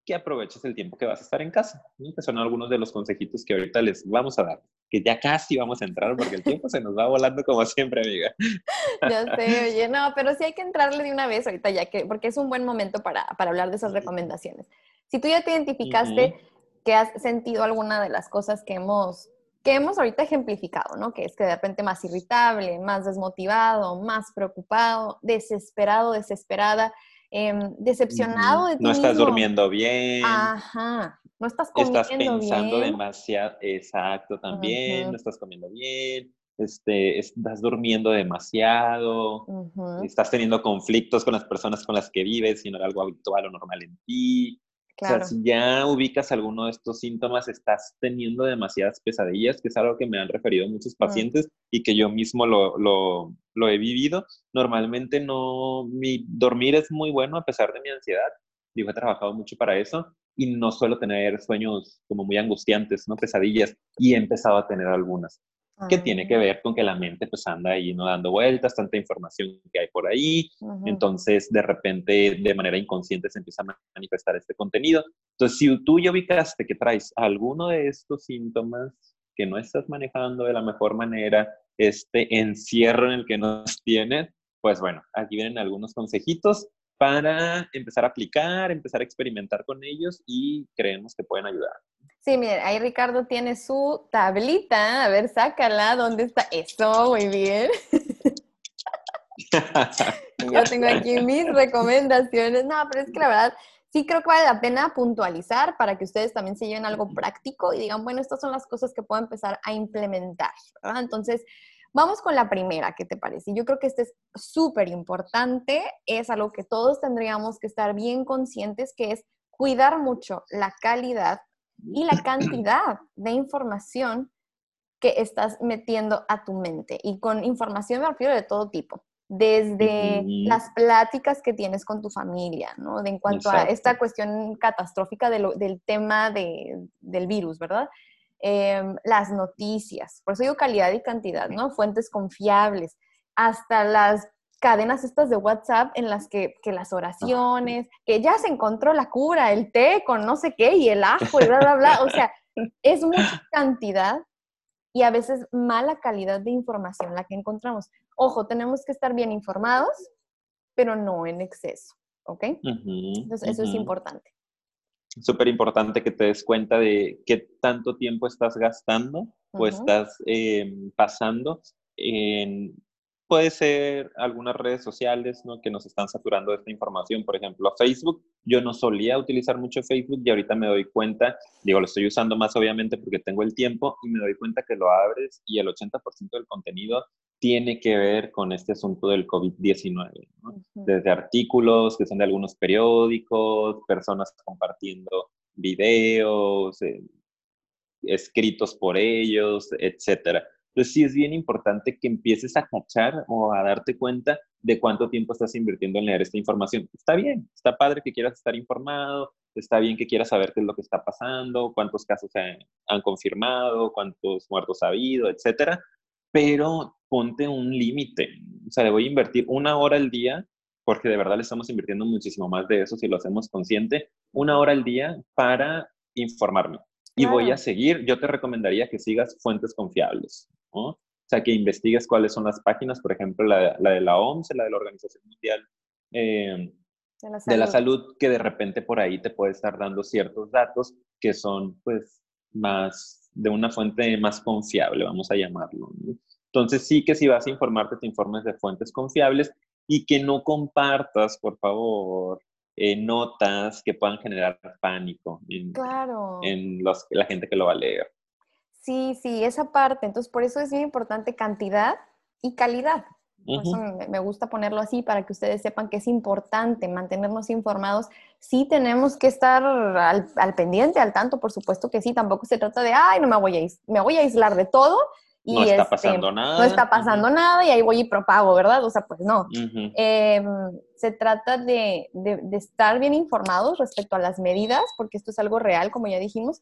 que aproveches el tiempo que vas a estar en casa. Que son algunos de los consejitos que ahorita les vamos a dar, que ya casi vamos a entrar porque el tiempo se nos va volando como siempre, amiga. <laughs> Ya sé, oye, no, pero sí hay que entrarle de una vez ahorita ya que, porque es un buen momento para, para hablar de esas recomendaciones. Si tú ya te identificaste que has sentido alguna de las cosas que hemos que hemos ahorita ejemplificado, ¿no? Que es que de repente más irritable, más desmotivado, más preocupado, desesperado, desesperada, Em, decepcionado de ti No estás durmiendo bien. Ajá. No estás comiendo Estás pensando demasiado. Exacto, también. No estás comiendo bien. Este, estás durmiendo demasiado. Estás teniendo conflictos con las personas con las que vives, si no era algo habitual o normal en ti. O sea, si ya ubicas alguno de estos síntomas, estás teniendo demasiadas pesadillas, que es algo que me han referido muchos mm. pacientes y que yo mismo lo, lo, lo, he vivido. Normalmente no, mi dormir es muy bueno a pesar de mi ansiedad. Digo, he trabajado mucho para eso y no suelo tener sueños como muy angustiantes, ¿no? Pesadillas y he empezado a tener algunas que tiene que ah. ver con que la mente pues anda ahí no dando vueltas, tanta información que hay por ahí, entonces de repente de manera inconsciente se empieza a manifestar este contenido. Entonces, si tú ya ubicaste que traes alguno de estos síntomas que no estás manejando de la mejor manera, este encierro en el que nos tienes, pues bueno, aquí vienen algunos consejitos para empezar a aplicar, empezar a experimentar con ellos y creemos que pueden ayudar. Sí, miren, ahí Ricardo tiene su tablita. A ver, sácala. ¿Dónde está? Eso, muy bien. <laughs> Yo tengo aquí mis recomendaciones. No, pero es que la verdad, sí creo que vale la pena puntualizar para que ustedes también se lleven algo práctico y digan, bueno, estas son las cosas que puedo empezar a implementar. ¿verdad? Entonces, vamos con la primera, ¿qué te parece? Yo creo que este es súper importante, es algo que todos tendríamos que estar bien conscientes, que es cuidar mucho la calidad y la cantidad de información que estás metiendo a tu mente. Y con información me refiero de todo tipo, desde las pláticas que tienes con tu familia, ¿no? De en cuanto a esta cuestión catastrófica del tema del virus, ¿verdad? Em, las noticias, por eso digo calidad y cantidad, ¿no? Fuentes confiables, hasta las cadenas estas de WhatsApp en las que, que, las oraciones, que ya se encontró la cura, el té con no sé qué y el ajo y bla, bla, bla. O sea, es mucha cantidad y a veces mala calidad de información la que encontramos. Ojo, tenemos que estar bien informados, pero no en exceso, ¿ok? Entonces, eso es importante. Súper importante que te des cuenta de qué tanto tiempo estás gastando o estás em, pasando en Puede ser algunas redes sociales ¿no? que nos están saturando de esta información, por ejemplo, Facebook. Yo no solía utilizar mucho Facebook y ahorita me doy cuenta, digo, lo estoy usando más obviamente porque tengo el tiempo y me doy cuenta que lo abres y el 80% del contenido tiene que ver con este asunto del COVID-19. Desde artículos que son de algunos periódicos, personas compartiendo videos, eh, escritos por ellos, etcétera. Entonces sí es bien importante que empieces a cachar o a darte cuenta de cuánto tiempo estás invirtiendo en leer esta información. Está bien, está padre que quieras estar informado, está bien que quieras saber qué es lo que está pasando, cuántos casos se han confirmado, cuántos muertos ha habido, etcétera, pero ponte un límite. O sea, le voy a invertir una hora al día, porque de verdad le estamos invirtiendo muchísimo más de eso si lo hacemos consciente, una hora al día para informarme. Y voy a seguir, yo te recomendaría que sigas fuentes confiables. O sea, que investigues cuáles son las páginas, por ejemplo, la, de la OMS, la de la Organización Mundial eh, de, la salud, que de repente por ahí te puede estar dando ciertos datos que son, pues, más de una fuente más confiable, vamos a llamarlo. Entonces, sí que si vas a informarte, te informes de fuentes confiables y que no compartas, por favor, eh, notas que puedan generar pánico en, en los, la gente que lo va a leer. Sí, sí, esa parte. Entonces, por eso es muy importante cantidad y calidad. Por eso me gusta ponerlo así para que ustedes sepan que es importante mantenernos informados. Sí tenemos que estar al, pendiente, al tanto, por supuesto que sí. Tampoco se trata de, ay, no me voy a, me voy a aislar de todo. Y no está este, pasando nada. No está pasando nada y ahí voy y propago, ¿verdad? O sea, pues no. Em, se trata de, de, de estar bien informados respecto a las medidas, porque esto es algo real, como ya dijimos,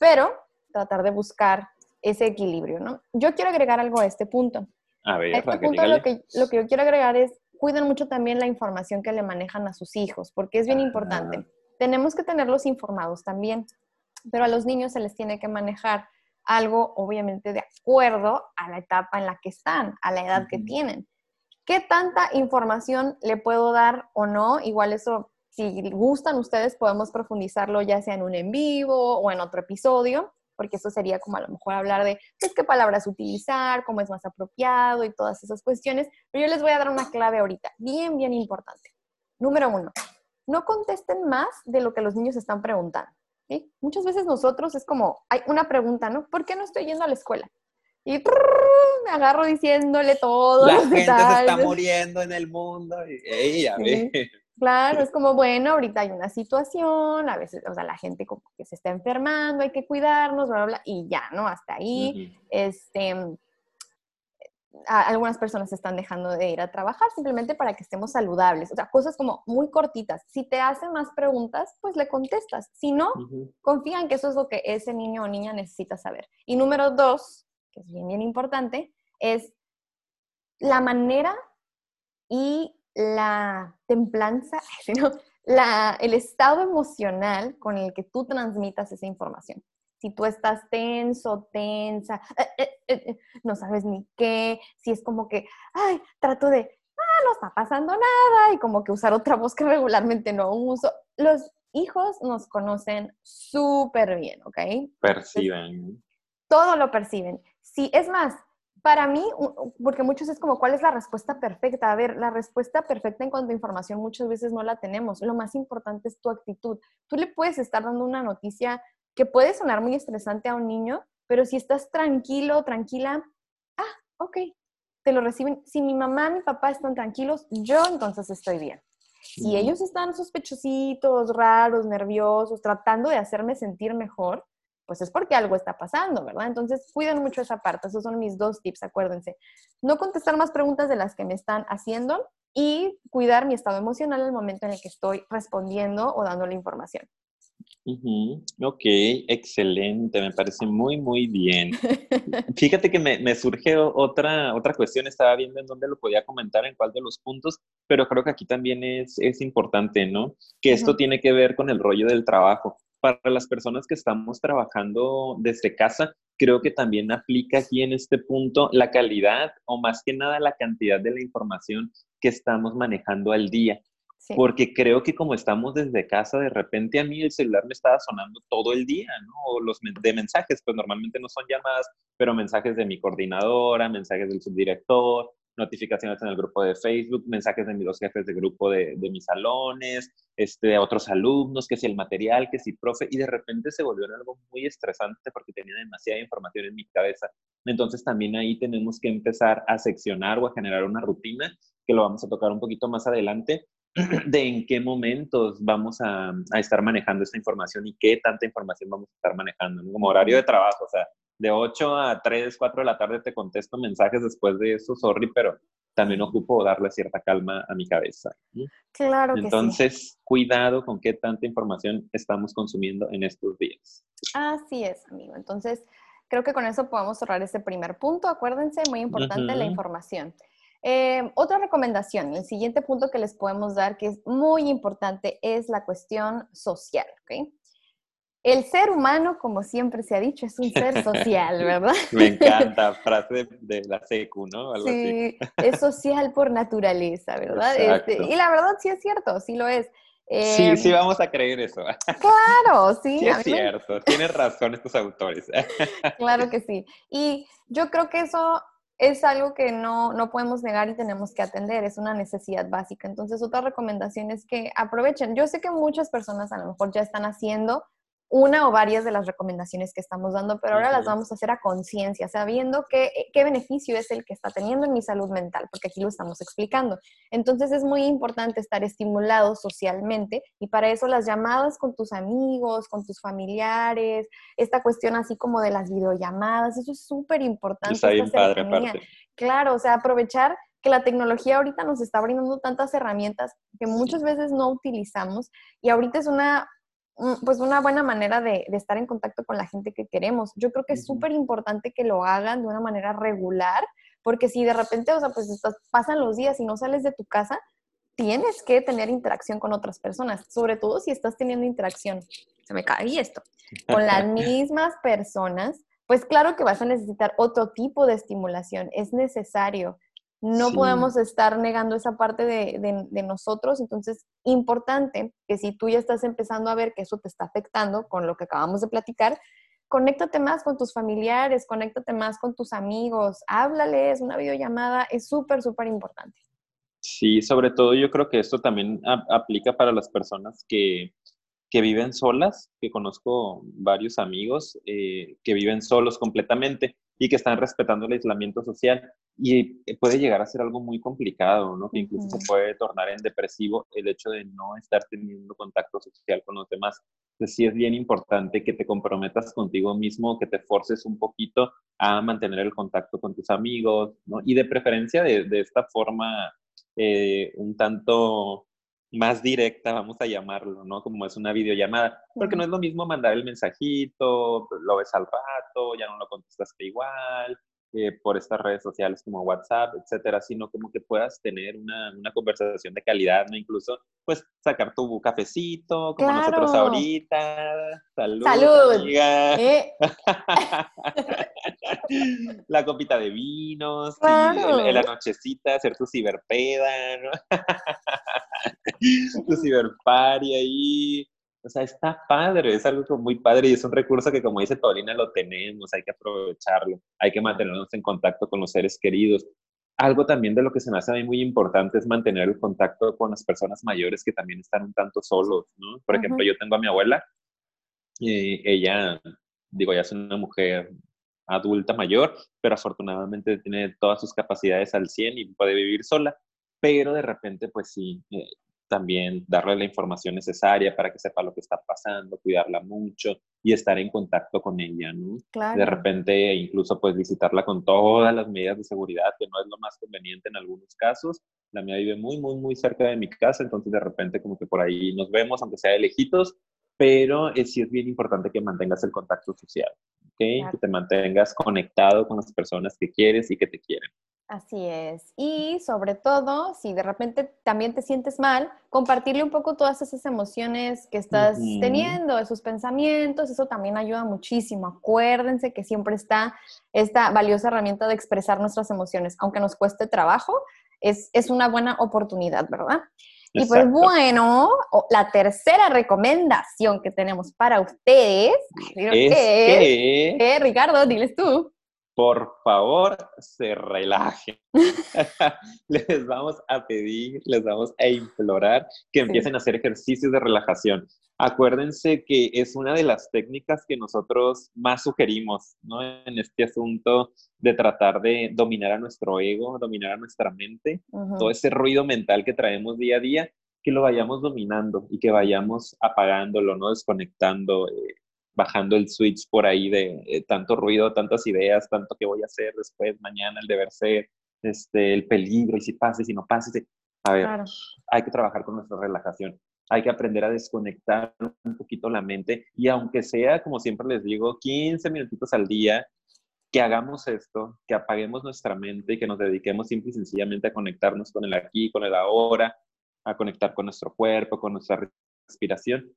pero tratar de buscar ese equilibrio, ¿no? Yo quiero agregar algo a este punto. A ver, este punto lo que, lo que yo quiero agregar es, cuiden mucho también la información que le manejan a sus hijos, porque es bien importante. Tenemos que tenerlos informados también, pero a los niños se les tiene que manejar algo, obviamente, de acuerdo a la etapa en la que están, a la edad que tienen. ¿Qué tanta información le puedo dar o no? Igual eso, si gustan ustedes, podemos profundizarlo ya sea en un en vivo o en otro episodio porque eso sería como a lo mejor hablar de pues, qué palabras utilizar, cómo es más apropiado y todas esas cuestiones. Pero yo les voy a dar una clave ahorita, bien, bien importante. Número uno, no contesten más de lo que los niños están preguntando. ¿sí? Muchas veces nosotros es como, hay una pregunta, ¿no? ¿Por qué no estoy yendo a la escuela? Y me agarro diciéndole todo. La <laughs> gente se está muriendo en el mundo. Y, ey, a ver. Claro, es como, bueno, ahorita hay una situación, a veces, o sea, la gente como que se está enfermando, hay que cuidarnos, bla, bla, bla, y ya, ¿no? Hasta ahí, este, algunas personas están dejando de ir a trabajar simplemente para que estemos saludables, o sea, cosas como muy cortitas. Si te hacen más preguntas, pues le contestas. Si no, confía en que eso es lo que ese niño o niña necesita saber. Y número dos, que es bien, bien importante, es la manera y la templanza, <laughs> sino la, el estado emocional con el que tú transmitas esa información. Si tú estás tenso, tensa, eh, eh, eh, no sabes ni qué, si es como que, ay, trato de, ah, no está pasando nada, y como que usar otra voz que regularmente no uso. Los hijos nos conocen súper bien, ¿ok? Perciben. todo lo perciben. Si, es más, para mí, porque muchos es como, ¿cuál es la respuesta perfecta? A ver, la respuesta perfecta en cuanto a información muchas veces no la tenemos. Lo más importante es tu actitud. Tú le puedes estar dando una noticia que puede sonar muy estresante a un niño, pero si estás tranquilo, tranquila, ah, ok, te lo reciben. Si mi mamá, mi papá están tranquilos, yo entonces estoy bien. Si ellos están sospechositos, raros, nerviosos, tratando de hacerme sentir mejor, pues es porque algo está pasando, ¿verdad? Entonces, cuiden mucho esa parte. Esos son mis dos tips, acuérdense. No contestar más preguntas de las que me están haciendo y cuidar mi estado emocional el momento en el que estoy respondiendo o dando la información. Ok, excelente, me parece muy, muy bien. <laughs> Fíjate que me, me, surge otra, otra cuestión, estaba viendo en dónde lo podía comentar, en cuál de los puntos, pero creo que aquí también es, es importante, ¿no? Que esto tiene que ver con el rollo del trabajo. Para las personas que estamos trabajando desde casa, creo que también aplica aquí en este punto la calidad o más que nada la cantidad de la información que estamos manejando al día. Porque creo que como estamos desde casa, de repente a mí el celular me estaba sonando todo el día, ¿no? O los de mensajes, pues normalmente no son llamadas, pero mensajes de mi coordinadora, mensajes del subdirector, notificaciones en el grupo de Facebook, mensajes de mis dos jefes de grupo de, de mis salones, este, otros alumnos, que si el material, que si profe, y de repente se volvió algo muy estresante porque tenía demasiada información en mi cabeza. Entonces también ahí tenemos que empezar a seccionar o a generar una rutina, que lo vamos a tocar un poquito más adelante, <clears throat> de en qué momentos vamos a, a, estar manejando esta información y qué tanta información vamos a estar manejando, como horario de trabajo, o sea, de 8 a 3, 4 de la tarde te contesto mensajes después de eso, sorry, pero también ocupo darle cierta calma a mi cabeza. Claro que Entonces, cuidado con qué tanta información estamos consumiendo en estos días. Así es, amigo. Entonces, creo que con eso podemos cerrar ese primer punto. Acuérdense, muy importante la información. Eh, otra recomendación, el siguiente punto que les podemos dar, que es muy importante, es la cuestión social. El ser humano, como siempre se ha dicho, es un ser <laughs> social, ¿verdad? <laughs> Me encanta, frase de, la secu, ¿no? sí, es social por naturaleza, ¿verdad? Este, y la verdad sí es cierto, sí lo es. sí, sí, em, vamos a creer eso. <laughs> Claro, sí. sí es cierto, tienes razón estos autores. claro que sí. Y yo creo que eso es algo que no, no podemos negar y tenemos que atender, es una necesidad básica. Entonces, otra recomendación es que aprovechen. Yo sé que muchas personas a lo mejor ya están haciendo una o varias de las recomendaciones que estamos dando, pero ahora las vamos a hacer a conciencia, sabiendo qué, qué beneficio es el que está teniendo en mi salud mental, porque aquí lo estamos explicando. Entonces es muy importante estar estimulado socialmente y para eso las llamadas con tus amigos, con tus familiares, esta cuestión así como de las videollamadas, eso es súper importante. Está bien padre, Claro, o sea, aprovechar que la tecnología ahorita nos está brindando tantas herramientas que muchas veces no utilizamos y ahorita es una pues una buena manera de, estar en contacto con la gente que queremos. Yo creo que es súper importante que lo hagan de una manera regular, porque si de repente, o sea, pues estás, pasan los días y no sales de tu casa, tienes que tener interacción con otras personas, sobre todo si estás teniendo interacción, se me cae esto, con las <laughs> mismas personas, pues claro que vas a necesitar otro tipo de estimulación, es necesario. No podemos estar negando esa parte de, nosotros. Entonces, importante que si tú ya estás empezando a ver que eso te está afectando con lo que acabamos de platicar, conéctate más con tus familiares, conéctate más con tus amigos, háblales, una videollamada es súper, súper importante. Sí, sobre todo yo creo que esto también aplica para las personas que, viven solas, que conozco varios amigos eh, que viven solos completamente y que están respetando el aislamiento social. Y eh, puede llegar a ser algo muy complicado, ¿no? Que incluso se puede tornar en depresivo el hecho de no estar teniendo contacto social con los demás. Entonces sí es bien importante que te comprometas contigo mismo, que te forces un poquito a mantener el contacto con tus amigos, ¿no? Y de preferencia de, de esta forma eh, un tanto más directa, vamos a llamarlo, ¿no? Como es una videollamada, porque no es lo mismo mandar el mensajito, lo ves al rato, ya no lo contestaste igual, eh, por estas redes sociales como WhatsApp, etcétera, sino como que puedas tener una, una conversación de calidad, ¿no? Incluso, pues, sacar tu cafecito, como nosotros ahorita. Salud, Salud. Eh. <laughs> la copita de vinos, en, la nochecita, hacer tu ciberpeda, ¿no? <laughs> tu ciberparty ahí o sea, está padre, es algo muy padre y es un recurso que, como dice Paulina, lo tenemos, hay que aprovecharlo, hay que mantenernos en contacto con los seres queridos. Algo también de lo que se me hace a mí muy importante es mantener el contacto con las personas mayores que también están un tanto solos, ¿no? Por ejemplo, yo tengo a mi abuela y ella, digo, ya es una mujer adulta mayor, pero afortunadamente tiene todas sus capacidades al 100 y puede vivir sola, pero de repente, pues sí, eh, también darle la información necesaria para que sepa lo que está pasando, cuidarla mucho y estar en contacto con ella, ¿no? De repente incluso pues visitarla con todas las medidas de seguridad, que no es lo más conveniente en algunos casos. La mía vive muy, muy, muy cerca de mi casa, entonces de repente como que por ahí nos vemos, aunque sea de lejitos, pero sí es bien importante que mantengas el contacto social, ¿ok? Que te mantengas conectado con las personas que quieres y que te quieren. Así es. Y sobre todo, si de repente también te sientes mal, compartirle un poco todas esas emociones que estás teniendo, esos pensamientos, eso también ayuda muchísimo. Acuérdense que siempre está esta valiosa herramienta de expresar nuestras emociones, aunque nos cueste trabajo, es, es una buena oportunidad, ¿verdad? Y pues bueno, la tercera recomendación que tenemos para ustedes es, que... Eh, Ricardo, diles tú por favor, se relajen. <laughs> les vamos a pedir, les vamos a implorar que empiecen a hacer ejercicios de relajación. Acuérdense que es una de las técnicas que nosotros más sugerimos ¿no? en este asunto de tratar de dominar a nuestro ego, dominar a nuestra mente, todo ese ruido mental que traemos día a día, que lo vayamos dominando y que vayamos apagándolo, no desconectando. Eh, bajando el switch por ahí de eh, tanto ruido, tantas ideas, tanto que voy a hacer después, mañana, el deber ser, este, el peligro, y si pasa, y si no pasa. A ver, hay que trabajar con nuestra relajación. Hay que aprender a desconectar un poquito la mente y aunque sea, como siempre les digo, 15 minutitos al día, que hagamos esto, que apaguemos nuestra mente y que nos dediquemos simple y sencillamente a conectarnos con el aquí, con el ahora, a conectar con nuestro cuerpo, con nuestra respiración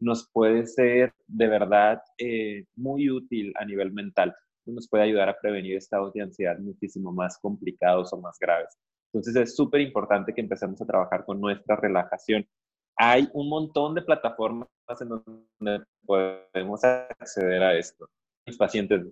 nos puede ser de verdad eh, muy útil a nivel mental. Nos puede ayudar a prevenir estados de ansiedad muchísimo más complicados o más graves. Entonces es súper importante que empecemos a trabajar con nuestra relajación. Hay un montón de plataformas en donde podemos acceder a esto. Mis pacientes,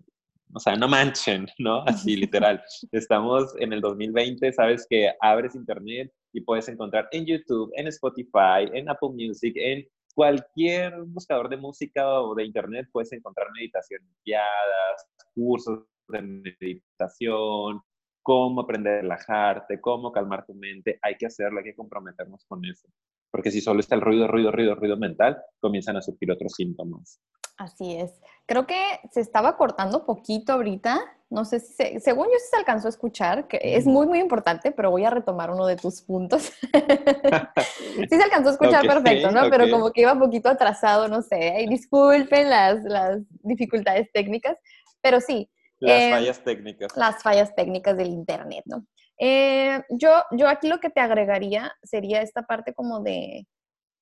o sea, no manchen, ¿no? Así <laughs> literal. Estamos en el 2020, sabes que abres internet y puedes encontrar en YouTube, en Spotify, en Apple Music, en cualquier buscador de música o de internet puedes encontrar meditaciones guiadas, cursos de meditación, cómo aprender a relajarte, cómo calmar tu mente. Hay que hacerlo, hay que comprometernos con eso. Porque si solo está el ruido, ruido, ruido, ruido mental, comienzan a surgir otros síntomas. Así es. Creo que se estaba cortando poquito ahorita. No sé si, según yo se alcanzó a escuchar, que es muy, muy importante, pero voy a retomar uno de tus puntos. <laughs> sí se alcanzó a escuchar perfecto, ¿no? Pero como que iba un poquito atrasado, no sé. Y disculpen las, las dificultades técnicas, pero sí. Las eh, fallas técnicas. Las fallas técnicas del Internet, ¿no? Eh, yo, yo aquí lo que te agregaría sería esta parte como de,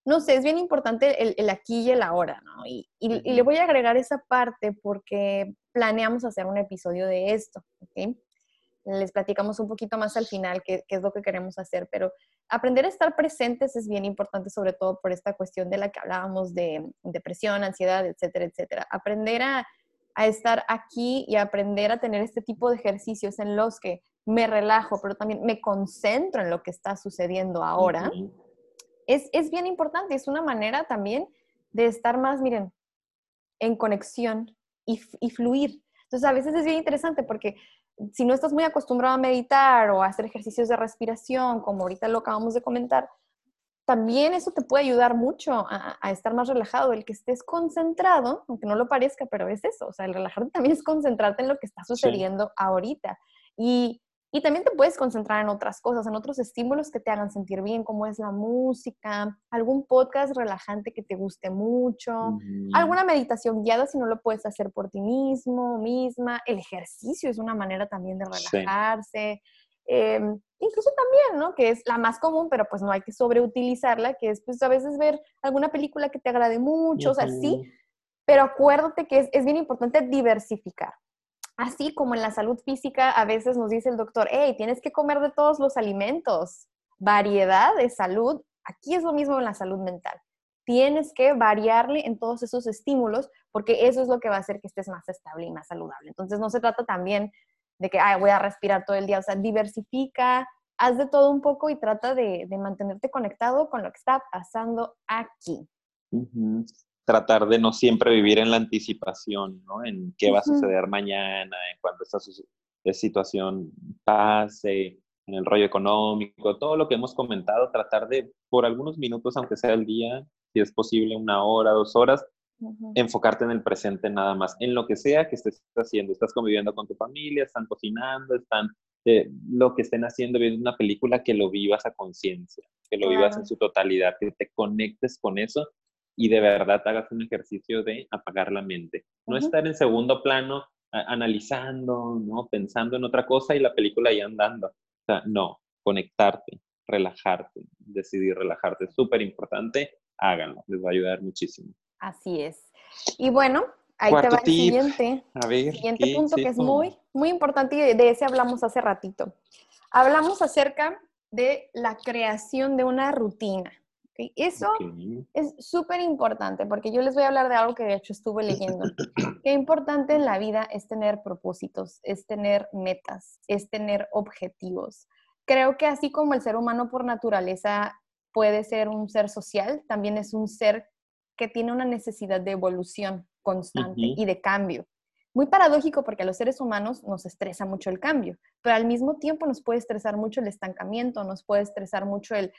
no sé, es bien importante el, aquí y el ahora, ¿no? Y, le voy a agregar esa parte porque planeamos hacer un episodio de esto, ¿ok? Les platicamos un poquito más al final qué, es lo que queremos hacer, pero aprender a estar presentes es bien importante, sobre todo por esta cuestión de la que hablábamos de depresión, ansiedad, etcétera, etcétera. Aprender a, estar aquí y aprender a tener este tipo de ejercicios en los que me relajo, pero también me concentro en lo que está sucediendo ahora es, bien importante, es una manera también de estar más, miren, en conexión y, fluir. Entonces, a veces es bien interesante porque si no estás muy acostumbrado a meditar o a hacer ejercicios de respiración, como ahorita lo acabamos de comentar, también eso te puede ayudar mucho a, a, estar más relajado. El que estés concentrado, aunque no lo parezca, pero es eso. O sea, el relajarte <laughs> también es concentrarte en lo que está sucediendo ahorita. Y y también te puedes concentrar en otras cosas, en otros estímulos que te hagan sentir bien, como es la música, algún podcast relajante que te guste mucho, alguna meditación guiada si no lo puedes hacer por ti mismo, misma. El ejercicio es una manera también de relajarse. Em, incluso también, ¿no? Que es la más común, pero pues no hay que sobreutilizarla, que es pues a veces ver alguna película que te agrade mucho, o sea, sí, pero acuérdate que es, es bien importante diversificar. Así como en la salud física, a veces nos dice el doctor, hey, tienes que comer de todos los alimentos, variedad de salud. Aquí es lo mismo en la salud mental. Tienes que variarle en todos esos estímulos porque eso es lo que va a hacer que estés más estable y más saludable. Entonces no se trata también de que Ay, voy a respirar todo el día, o sea, diversifica, haz de todo un poco y trata de, mantenerte conectado con lo que está pasando aquí. Tratar de no siempre vivir en la anticipación, ¿no? En qué va a suceder mañana, en cuanto esta situación pase, en el rollo económico, todo lo que hemos comentado, tratar de, por algunos minutos, aunque sea el día, si es posible una hora, dos horas, enfocarte en el presente nada más, en lo que sea que estés haciendo. Estás conviviendo con tu familia, están cocinando, están eh, lo que estén haciendo, viendo una película, que lo vivas a conciencia, que lo vivas en su totalidad, que te conectes con eso y de verdad hagas un ejercicio de apagar la mente. No estar en segundo plano analizando, ¿no? Pensando en otra cosa y la película ahí andando. O sea, no, conectarte, relajarte, decidir relajarte. Es súper importante, háganlo, les va a ayudar muchísimo. Así es. Y bueno, ahí te va el siguiente, a ver, siguiente punto que es muy, muy importante y de ese hablamos hace ratito. Hablamos acerca de la creación de una rutina. Eso es súper importante porque yo les voy a hablar de algo que de hecho estuve leyendo. <coughs> Qué importante en la vida es tener propósitos, es tener metas, es tener objetivos. Creo que así como el ser humano por naturaleza puede ser un ser social, también es un ser que tiene una necesidad de evolución constante y de cambio muy paradójico porque a los seres humanos nos estresa mucho el cambio, pero al mismo tiempo nos puede estresar mucho el estancamiento, nos puede estresar mucho el,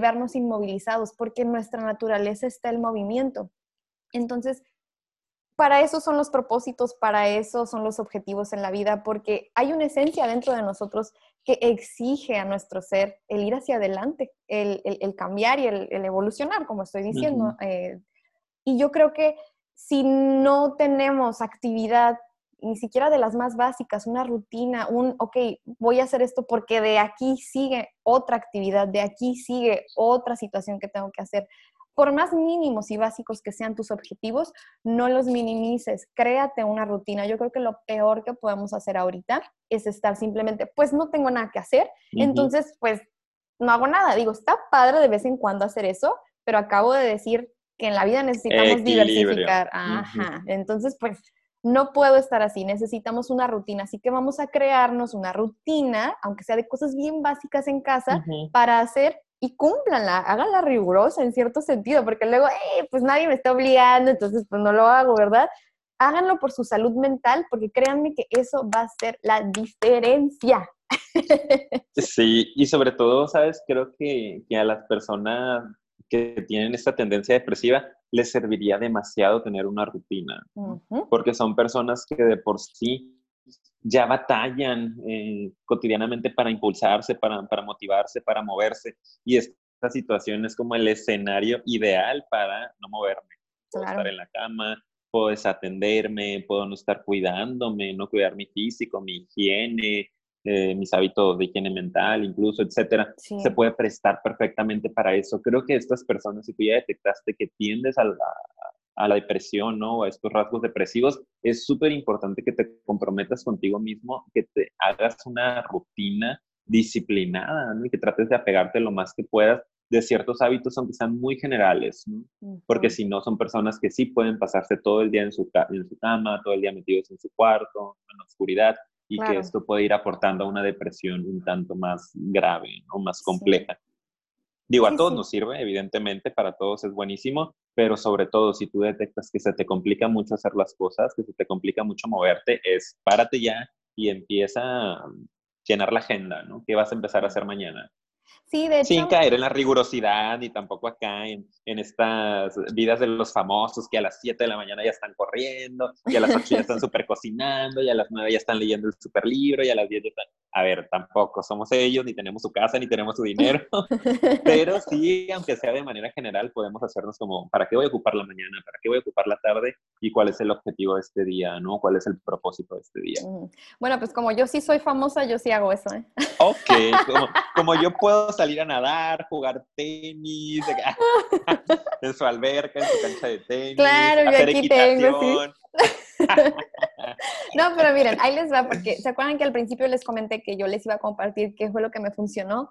vernos inmovilizados, porque en nuestra naturaleza está el movimiento. Entonces, para eso son los propósitos, para eso son los objetivos en la vida, porque hay una esencia dentro de nosotros que exige a nuestro ser el ir hacia adelante, el, cambiar y el, evolucionar, como estoy diciendo. Eh, y yo creo que si no tenemos actividad, ni siquiera de las más básicas, una rutina, un, ok, voy a hacer esto porque de aquí sigue otra actividad, de aquí sigue otra situación que tengo que hacer. Por más mínimos y básicos que sean tus objetivos, no los minimices, créate una rutina. Yo creo que lo peor que podemos hacer ahorita es estar simplemente, pues no tengo nada que hacer, entonces pues no hago nada. Digo, está padre de vez en cuando hacer eso, pero acabo de decir que en la vida necesitamos diversificar. Ajá. Entonces, pues no puedo estar así, necesitamos una rutina, así que vamos a crearnos una rutina, aunque sea de cosas bien básicas en casa, para hacer y cúmplanla, háganla rigurosa en cierto sentido, porque luego, pues nadie me está obligando, entonces pues no lo hago, ¿verdad? Háganlo por su salud mental, porque créanme que eso va a ser la diferencia. <laughs> Sí, y sobre todo, ¿sabes? Creo que, que a las personas que tienen esta tendencia depresiva, les serviría demasiado tener una rutina, porque son personas que de por sí ya batallan eh, cotidianamente para impulsarse, para, para, motivarse, para moverse, y esta situación es como el escenario ideal para no moverme, estar en la cama, puedo desatenderme, puedo no estar cuidándome, no cuidar mi físico, mi higiene, eh, mis hábitos de higiene mental, incluso, etcétera, se puede prestar perfectamente para eso. Creo que estas personas, si tú ya detectaste que tiendes a la, a la depresión, ¿no? O a estos rasgos depresivos, es súper importante que te comprometas contigo mismo, que te hagas una rutina disciplinada, ¿no? Y que trates de apegarte lo más que puedas de ciertos hábitos, aunque sean muy generales, ¿no? Porque si no, son personas que sí pueden pasarse todo el día en su, en su cama, todo el día metidos en su cuarto, en la oscuridad, y que esto puede ir aportando a una depresión un tanto más grave o más compleja. Digo, a todos nos sirve, evidentemente, para todos es buenísimo, pero sobre todo si tú detectas que se te complica mucho hacer las cosas, que se te complica mucho moverte, es párate ya y empieza a llenar la agenda, ¿no? ¿Qué vas a empezar a hacer mañana? Sin caer en la rigurosidad y tampoco acá en, en, estas vidas de los famosos que a las 7 de la mañana ya están corriendo, y a las 8 ya están <laughs> súper cocinando, y a las 9 ya están leyendo el súper libro, y a las 10 ya están... A ver, tampoco somos ellos, ni tenemos su casa, ni tenemos su dinero, <laughs> pero sí, aunque sea de manera general, podemos hacernos como, ¿para qué voy a ocupar la mañana? ¿Para qué voy a ocupar la tarde? ¿Y cuál es el objetivo de este día? ¿no? ¿Cuál es el propósito de este día? Bueno, pues como yo sí soy famosa, yo sí hago eso, ¿eh? Ok, <laughs> como, como yo puedo salir a nadar, jugar tenis, <laughs> en su alberca, en su cancha de tenis. Claro, yo aquí tengo, ¿sí? <laughs> no, pero miren, ahí les va, porque ¿se acuerdan que al principio les comenté que yo les iba a compartir qué fue lo que me funcionó?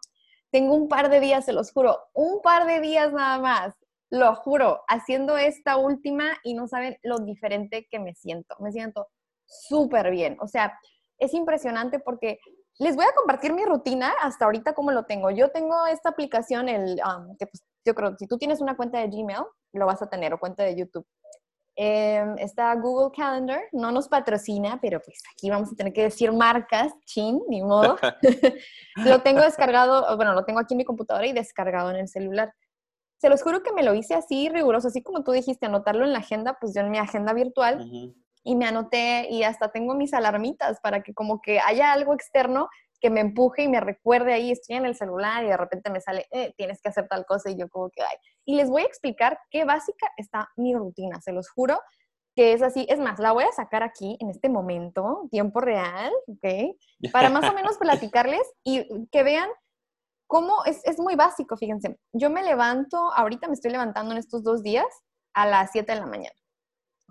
Tengo un par de días, se los juro, un par de días nada más, lo juro, haciendo esta última y no saben lo diferente que me siento. Me siento súper bien. O sea, es impresionante porque les voy a compartir mi rutina hasta ahorita como lo tengo. Yo tengo esta aplicación, el, um, que pues, yo creo si tú tienes una cuenta de Gmail, lo vas a tener, o cuenta de YouTube. Em, está Google Calendar, no nos patrocina, pero pues aquí vamos a tener que decir marcas, chin, ni modo. <laughs> <laughs> lo tengo descargado, bueno, lo tengo aquí en mi computadora y descargado en el celular. Se los juro que me lo hice así riguroso, así como tú dijiste, anotarlo en la agenda, pues yo en mi agenda virtual y me anoté y hasta tengo mis alarmitas para que como que haya algo externo que me empuje y me recuerde ahí, estoy en el celular y de repente me sale, eh, tienes que hacer tal cosa y yo como que, ay. Y les voy a explicar qué básica está mi rutina, se los juro que es así. Es más, la voy a sacar aquí en este momento, tiempo real, ¿ok? Para más o menos <laughs> platicarles y que vean cómo es, es muy básico, fíjense. Yo me levanto, ahorita me estoy levantando en estos dos días a las 7 de la mañana.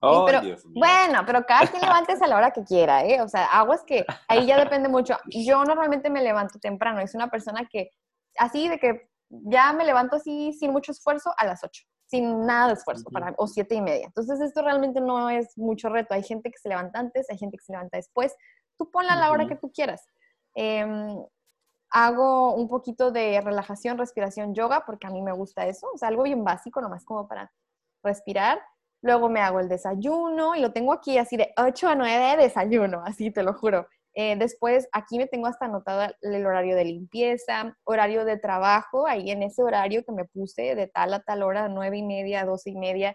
Oh, pero, bueno, pero cada quien <laughs> levántese a la hora que quiera, ¿eh? O sea, aguas que ahí ya depende mucho. Yo normalmente me levanto temprano, es una persona que, así de que ya me levanto así sin mucho esfuerzo a las 8, sin nada de esfuerzo, para, o siete y media. Entonces, esto realmente no es mucho reto. Hay gente que se levanta antes, hay gente que se levanta después. Tú ponla a la hora Ujú. que tú quieras. Em, hago un poquito de relajación, respiración, yoga, porque a mí me gusta eso. O sea, algo bien básico, nomás como para respirar. Luego me hago el desayuno y lo tengo aquí así de 8 a 9 desayuno, así te lo juro. Eh, después aquí me tengo hasta anotado el horario de limpieza, horario de trabajo, ahí en ese horario que me puse de tal a tal hora, 9 y media, 12 y media,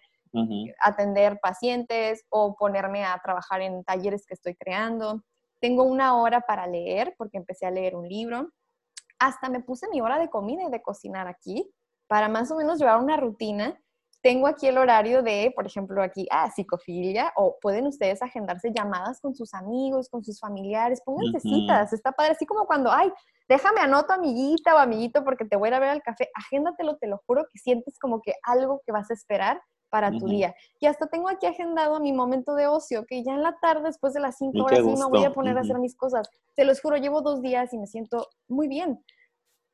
atender pacientes o ponerme a trabajar en talleres que estoy creando. Tengo una hora para leer porque empecé a leer un libro. Hasta me puse mi hora de comida y de cocinar aquí para más o menos llevar una rutina. Tengo aquí el horario de, por ejemplo, aquí, ah, psicofilia, o pueden ustedes agendarse llamadas con sus amigos, con sus familiares, pónganse citas, está padre, así como cuando, ay, déjame anoto amiguita o amiguito porque te voy a ir a ver al café, agéndatelo, te lo juro que sientes como que algo que vas a esperar para tu día. Y hasta tengo aquí agendado mi momento de ocio, que ya en la tarde, después de las 5 Y horas, sí me voy a poner a hacer mis cosas. Se los juro, llevo dos días y me siento muy bien.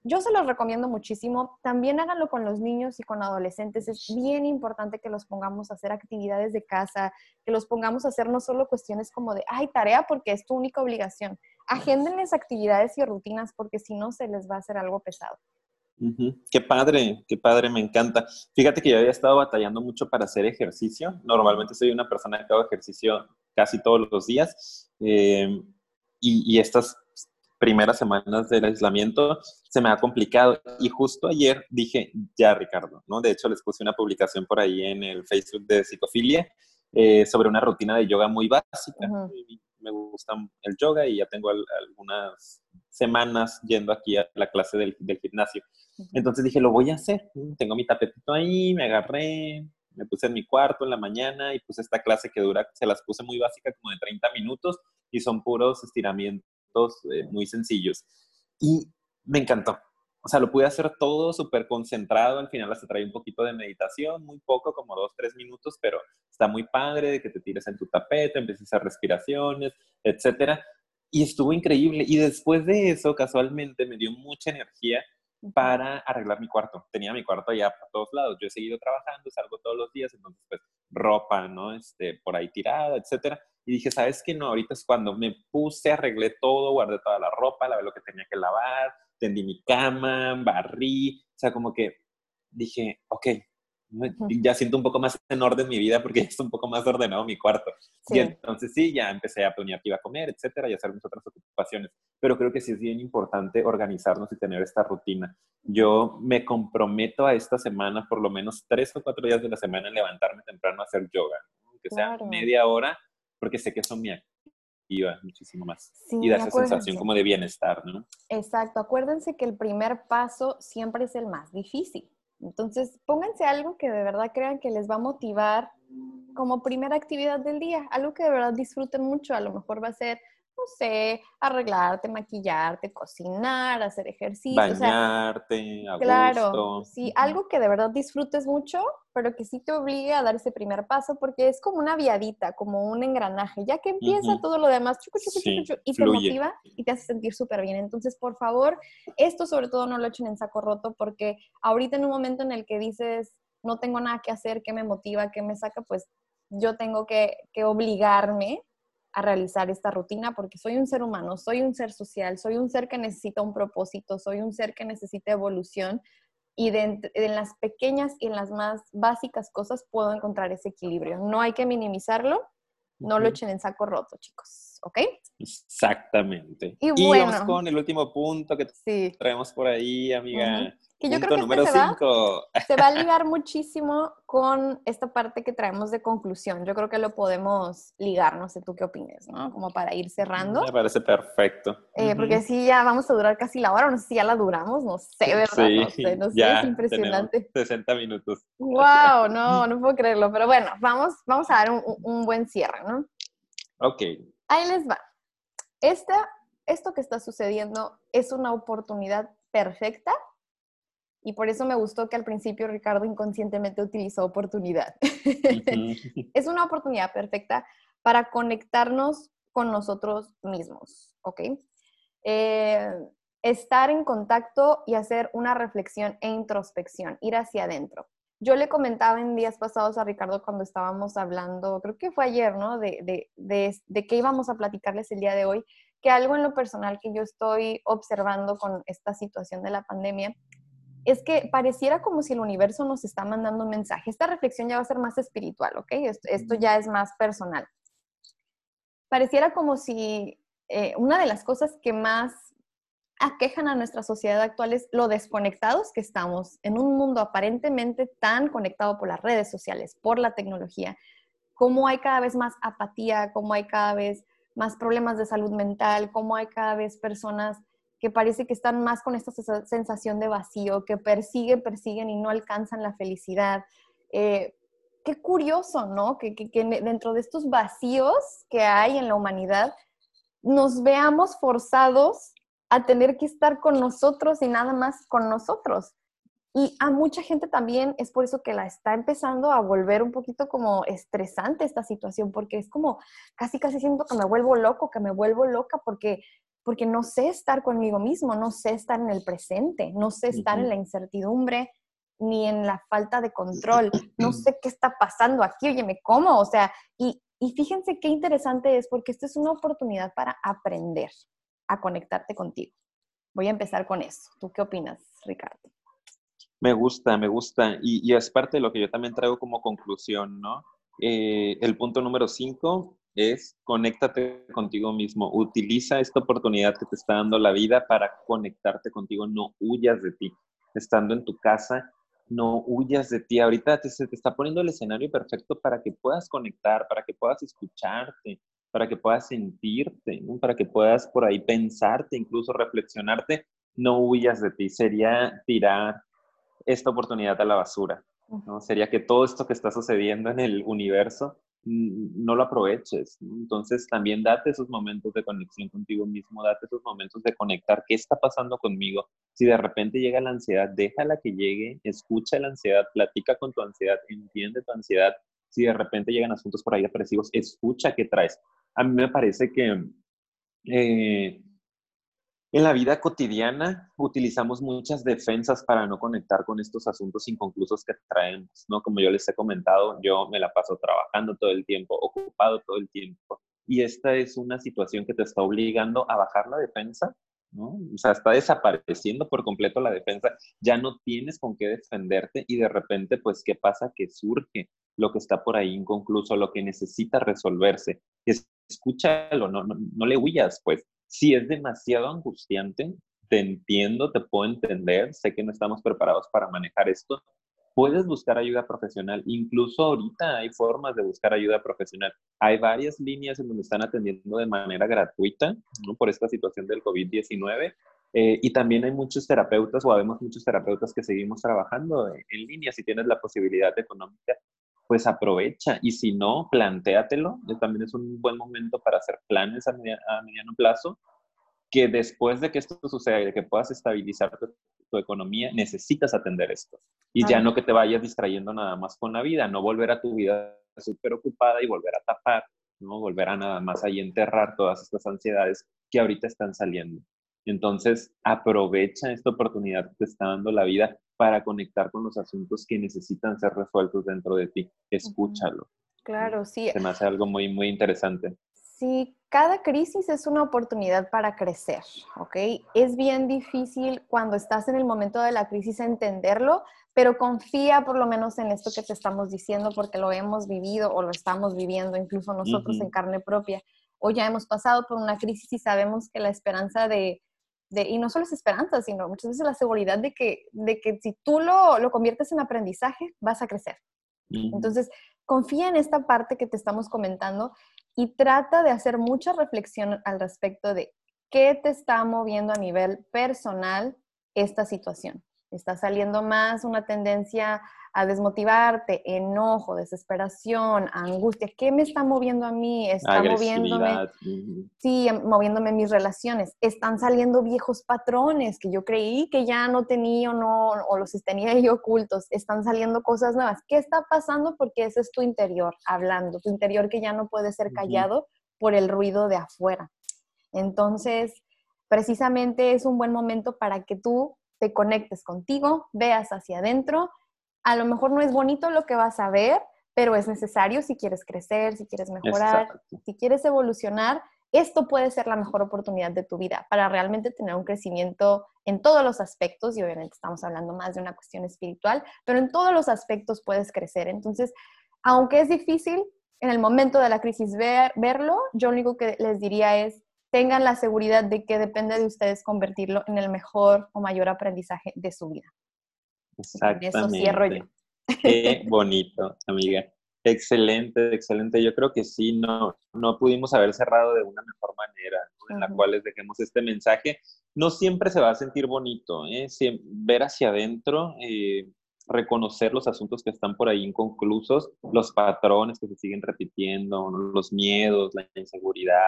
Yo se los recomiendo muchísimo. También háganlo con los niños y con adolescentes. Es bien importante que los pongamos a hacer actividades de casa, que los pongamos a hacer no solo cuestiones como de, ay, tarea porque es tu única obligación. Agéndenles actividades y rutinas porque si no se les va a hacer algo pesado. Ujú. Qué padre, qué padre, me encanta. Fíjate que yo había estado batallando mucho para hacer ejercicio. Normalmente soy una persona que hago ejercicio casi todos los días. eh, y estas primeras semanas del aislamiento se me ha complicado. Y justo ayer dije, ya Ricardo, ¿no? De hecho, les puse una publicación por ahí en el Facebook de Psicofilia eh, sobre una rutina de yoga muy básica. Ujú. Y Me gusta el yoga y ya tengo al- algunas semanas yendo aquí a la clase del, del gimnasio. Entonces dije, lo voy a hacer. Tengo mi tapetito ahí, me agarré, me puse en mi cuarto en la mañana y puse esta clase que dura, se las puse muy básica, como de 30 minutos, y son puros estiramientos eh, muy sencillos. Y me encantó. O sea, lo pude hacer todo súper concentrado. Al final hasta trae un poquito de meditación, muy poco, como dos, tres minutos, pero está muy padre de que te tires en tu tapete, empieces a hacer respiraciones, etcétera. Y estuvo increíble. Y después de eso, casualmente, me dio mucha energía para arreglar mi cuarto. Tenía mi cuarto ya por todos lados. Yo he seguido trabajando, salgo todos los días, entonces pues ropa, ¿no? Este, por ahí tirada, etcétera. Y dije, ¿sabes qué? No, ahorita es cuando me puse, arreglé todo, guardé toda la ropa, lavé lo que tenía que lavar, tendí mi cama, barrí, o sea, como que dije, ok, ya siento un poco más en orden mi vida porque <laughs> ya está un poco más ordenado mi cuarto. Y Sí. entonces sí, ya empecé a planear qué iba a comer, etcétera, y hacer mis otras ocupaciones. Pero creo que sí es bien importante organizarnos y tener esta rutina. Yo me comprometo a esta semana, por lo menos tres o cuatro días de la semana, en levantarme temprano a hacer yoga, ¿no? aunque sea Claro. media hora, porque sé que eso me activa muchísimo más. Sí, y da esa sensación como de bienestar, ¿no? Exacto, acuérdense que el primer paso siempre es el más difícil. Entonces, pónganse algo que de verdad crean que les va a motivar como primera actividad del día, algo que de verdad disfruten mucho. A lo mejor va a ser, no sé, arreglarte, maquillarte, cocinar, hacer ejercicio. o sea, Bañarte, a Claro, gusto. sí, algo que de verdad disfrutes mucho, pero que sí te obligue a dar ese primer paso, porque es como una viadita, como un engranaje. Ya que empieza todo lo demás, chucu, chucu, Sí, chucu, y te motiva y te hace sentir súper bien. Entonces, por favor, esto sobre todo no lo echen en saco roto, porque ahorita en un momento en el que dices, no tengo nada que hacer, que me motiva, que me saca, pues yo tengo que, que obligarme a realizar esta rutina porque soy un ser humano, soy un ser social, soy un ser que necesita un propósito, soy un ser que necesita evolución y de, en las pequeñas y en las más básicas cosas puedo encontrar ese equilibrio. No hay que minimizarlo, no lo echen en saco roto, chicos. ¿Ok? Exactamente. Y, y vamos con el último punto que traemos por ahí, amiga. Que yo creo que número este <laughs> se, va, a ligar muchísimo con esta parte que traemos de conclusión. Yo creo que lo podemos ligar, no sé tú qué opines, ¿no? Como para ir cerrando. Me parece perfecto. Eh, porque sí, ya vamos a durar casi la hora, no sé si ya la duramos, no sé, ¿verdad? Sí, no sé, no sé, es impresionante. 60 minutos. ¡Wow! No, <laughs> no puedo creerlo. Pero bueno, vamos, vamos a dar un, un buen cierre, ¿no? Ok. Ahí les va. Esta, esto que está sucediendo es una oportunidad perfecta y por eso me gustó que al principio Ricardo inconscientemente utilizó oportunidad. <laughs> <laughs> es una oportunidad perfecta para conectarnos con nosotros mismos, ¿ok? Eh, estar en contacto y hacer una reflexión e introspección, ir hacia adentro. Yo le comentaba en días pasados a Ricardo cuando estábamos hablando, creo que fue ayer, ¿no? De, de, de, de qué íbamos a platicarles el día de hoy, que algo en lo personal que yo estoy observando con esta situación de la pandemia es que pareciera como si el universo nos está mandando un mensaje. Esta reflexión ya va a ser más espiritual, ¿ok? Esto, ya es más personal. Pareciera como si eh, una de las cosas que más aquejan a nuestra sociedad actual es lo desconectados que estamos en un mundo aparentemente tan conectado por las redes sociales, por la tecnología, cómo hay cada vez más apatía, cómo hay cada vez más problemas de salud mental, cómo hay cada vez personas que parece que están más con esta sensación de vacío, que persiguen, persiguen y no alcanzan la felicidad. Eh, qué curioso, ¿no? Que, dentro de estos vacíos que hay en la humanidad, nos veamos forzados a tener que estar con nosotros y nada más con nosotros. Y a mucha gente también es por eso que la está empezando a volver un poquito como estresante esta situación, porque es como casi, casi siento que me vuelvo loco, que me vuelvo loca, porque porque no sé estar conmigo mismo, no sé estar en el presente, no sé estar en la incertidumbre ni en la falta de control, <clears throat> no sé qué está pasando aquí, oye, me como, o sea, y, y fíjense qué interesante es porque esta es una oportunidad para aprender a conectarte contigo. Voy a empezar con eso. ¿Tú qué opinas, Ricardo? Me gusta, me gusta. Y, es parte de lo que yo también traigo como conclusión, ¿no? Eh, el punto número cinco es conéctate contigo mismo. Utiliza esta oportunidad que te está dando la vida para conectarte contigo. No huyas de ti. Estando en tu casa, no huyas de ti. Ahorita se te está poniendo el escenario perfecto para que puedas conectar, para que puedas escucharte, para que puedas sentirte, para que puedas por ahí pensarte, incluso reflexionarte. No huyas de ti. Sería tirar esta oportunidad a la basura. ¿no? Sería que todo esto que está sucediendo en el universo no lo aproveches. Entonces también date esos momentos de conexión contigo mismo, date esos momentos de conectar qué está pasando conmigo. Si de repente llega la ansiedad, déjala que llegue, escucha la ansiedad, platica con tu ansiedad, entiende tu ansiedad. Si de repente llegan asuntos por ahí depresivos, escucha qué traes. A mí me parece que eh, en la vida cotidiana utilizamos muchas defensas para no conectar con estos asuntos inconclusos que traemos, ¿no? Como yo les he comentado, yo me la paso trabajando todo el tiempo, ocupado todo el tiempo, y esta es una situación que te está obligando a bajar la defensa, ¿no? O sea, está desapareciendo por completo la defensa, ya no tienes con qué defenderte y de repente, pues, ¿qué pasa? Que surge lo que está por ahí inconcluso, lo que necesita resolverse. Escúchalo, no, no, no le huyas, pues si es demasiado angustiante, te entiendo, te puedo entender, sé que no estamos preparados para manejar esto. Puedes buscar ayuda profesional, incluso ahorita hay formas de buscar ayuda profesional. Hay varias líneas en donde están atendiendo de manera gratuita ¿no? por esta situación del COVID-19 eh, y también hay muchos terapeutas o habemos muchos terapeutas que seguimos trabajando en, en línea. Si tienes la posibilidad económica, pues aprovecha. Y si no, plantéatelo. También es un buen momento para hacer planes a, mediano plazo, que después de que esto suceda y de que puedas estabilizar tu, economía, necesitas atender esto. Y ya no que te vayas distrayendo nada más con la vida, no volver a tu vida súper ocupada y volver a tapar, no volver a nada más ahí enterrar todas estas ansiedades que ahorita están saliendo. Entonces, aprovecha esta oportunidad que te está dando la vida para conectar con los asuntos que necesitan ser resueltos dentro de ti. Escúchalo. Claro, sí. Se me hace algo muy, muy interesante. Sí, cada crisis es una oportunidad para crecer, ¿ok? Es bien difícil cuando estás en el momento de la crisis entenderlo, pero confía por lo menos en esto que te estamos diciendo porque lo hemos vivido o lo estamos viviendo incluso nosotros en carne propia. o ya hemos pasado por una crisis y sabemos que la esperanza de, y no solo es esperanza, sino muchas veces la seguridad de que, de que si tú lo, lo conviertes en aprendizaje, vas a crecer. Entonces, confía en esta parte que te estamos comentando y trata de hacer mucha reflexión al respecto de qué te está moviendo a nivel personal esta situación. Está saliendo más una tendencia a desmotivarte, enojo, desesperación, angustia. ¿Qué me está moviendo a mí? Está moviéndome, sí, moviéndome mis relaciones. Están saliendo viejos patrones que yo creí que ya no tenía o no, o los tenía ahí ocultos. Están saliendo cosas nuevas. ¿Qué está pasando? Porque ese es tu interior hablando, tu interior que ya no puede ser callado por el ruido de afuera. Entonces, precisamente es un buen momento para que tú te conectes contigo, veas hacia adentro. A lo mejor no es bonito lo que vas a ver, pero es necesario si quieres crecer, si quieres mejorar, si quieres evolucionar. Esto puede ser la mejor oportunidad de tu vida para realmente tener un crecimiento en todos los aspectos, y obviamente estamos hablando más de una cuestión espiritual, pero en todos los aspectos puedes crecer. Entonces, aunque es difícil en el momento de la crisis ver, verlo, yo lo único que les diría es, tengan la seguridad de que depende de ustedes convertirlo en el mejor o mayor aprendizaje de su vida. Exactamente. Eso cierro yo. Qué bonito, amiga. Excelente, excelente. Yo creo que sí, no, no pudimos haber cerrado de una mejor manera, en la cual les dejemos este mensaje. No siempre se va a sentir bonito, ¿eh? ver hacia adentro, eh, reconocer los asuntos que están por ahí inconclusos, los patrones que se siguen repitiendo, los miedos, la inseguridad,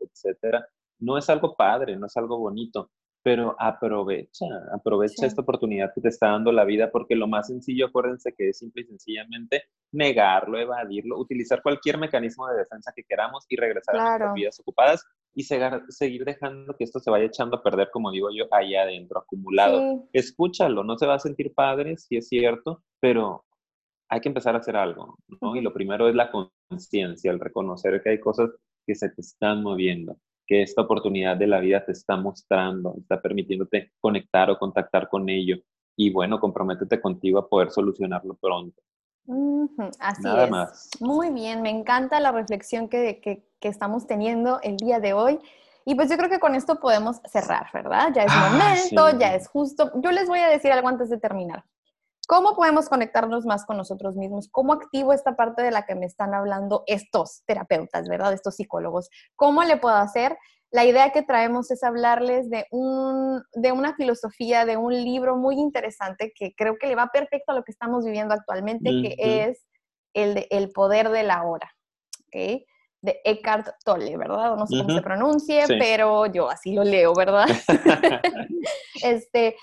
etcétera. No es algo padre, no es algo bonito, pero aprovecha, aprovecha esta oportunidad que te está dando la vida, porque lo más sencillo, acuérdense que es simple y sencillamente negarlo, evadirlo, utilizar cualquier mecanismo de defensa que queramos y regresar a nuestras vidas ocupadas y seguir dejando que esto se vaya echando a perder, como digo yo, allá adentro, acumulado. Escúchalo, no se va a sentir padre, si es cierto, pero hay que empezar a hacer algo, ¿no? Y lo primero es la conciencia, el reconocer que hay cosas que se te están moviendo, que esta oportunidad de la vida te está mostrando, está permitiéndote conectar o contactar con ello. Y bueno, comprométete contigo a poder solucionarlo pronto. Así es. Más. Muy bien, me encanta la reflexión que, que, que, estamos teniendo el día de hoy. Y pues yo creo que con esto podemos cerrar, ¿verdad? Ya es ah, momento, ya es justo. Yo les voy a decir algo antes de terminar. ¿Cómo podemos conectarnos más con nosotros mismos? ¿Cómo activo esta parte de la que me están hablando estos terapeutas, ¿verdad? Estos psicólogos. ¿Cómo le puedo hacer? La idea que traemos es hablarles de, un, de una filosofía, de un libro muy interesante que creo que le va perfecto a lo que estamos viviendo actualmente, que es el de El poder de la hora, ¿ok? De Eckhart Tolle, ¿verdad? No sé cómo se pronuncie, pero yo así lo leo, ¿verdad? <laughs> <laughs> este,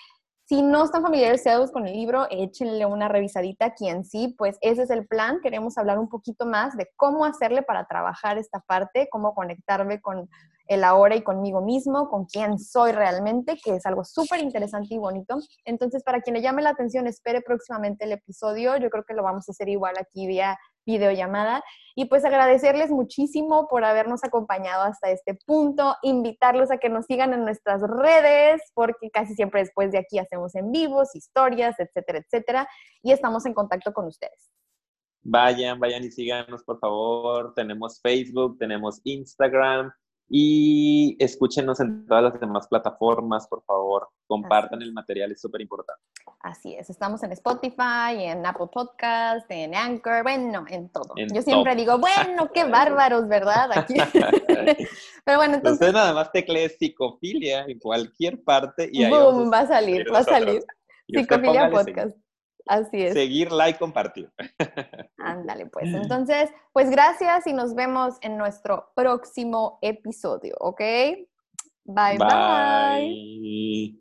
si no están familiarizados con el libro, échenle una revisadita. Quien sí, pues ese es el plan. Queremos hablar un poquito más de cómo hacerle para trabajar esta parte, cómo conectarme con el ahora y conmigo mismo, con quién soy realmente, que es algo súper interesante y bonito. Entonces, para quien le llame la atención, espere próximamente el episodio. Yo creo que lo vamos a hacer igual aquí vía videollamada. Y pues agradecerles muchísimo por habernos acompañado hasta este punto, invitarlos a que nos sigan en nuestras redes, porque casi siempre después de aquí hacemos en vivos, historias, etcétera, etcétera, y estamos en contacto con ustedes. Vayan, vayan y síganos, por favor. Tenemos Facebook, tenemos Instagram, y escúchenos en todas las demás plataformas, por favor. Compartan el material, es súper importante. Así es, estamos en Spotify, en Apple Podcast, en Anchor, bueno, en todo. Yo siempre digo, bueno, qué <laughs> bárbaros, ¿verdad? Aquí. <laughs> Pero bueno, entonces... Usted nada más teclee psicofilia en cualquier parte y ahí Boom, va a salir, va a salir. Psicofilia Podcast. Así es. Seguir, like, compartir. <laughs> Ándale, pues. Entonces, pues gracias y nos vemos en nuestro próximo episodio, ¿ok? bye. bye.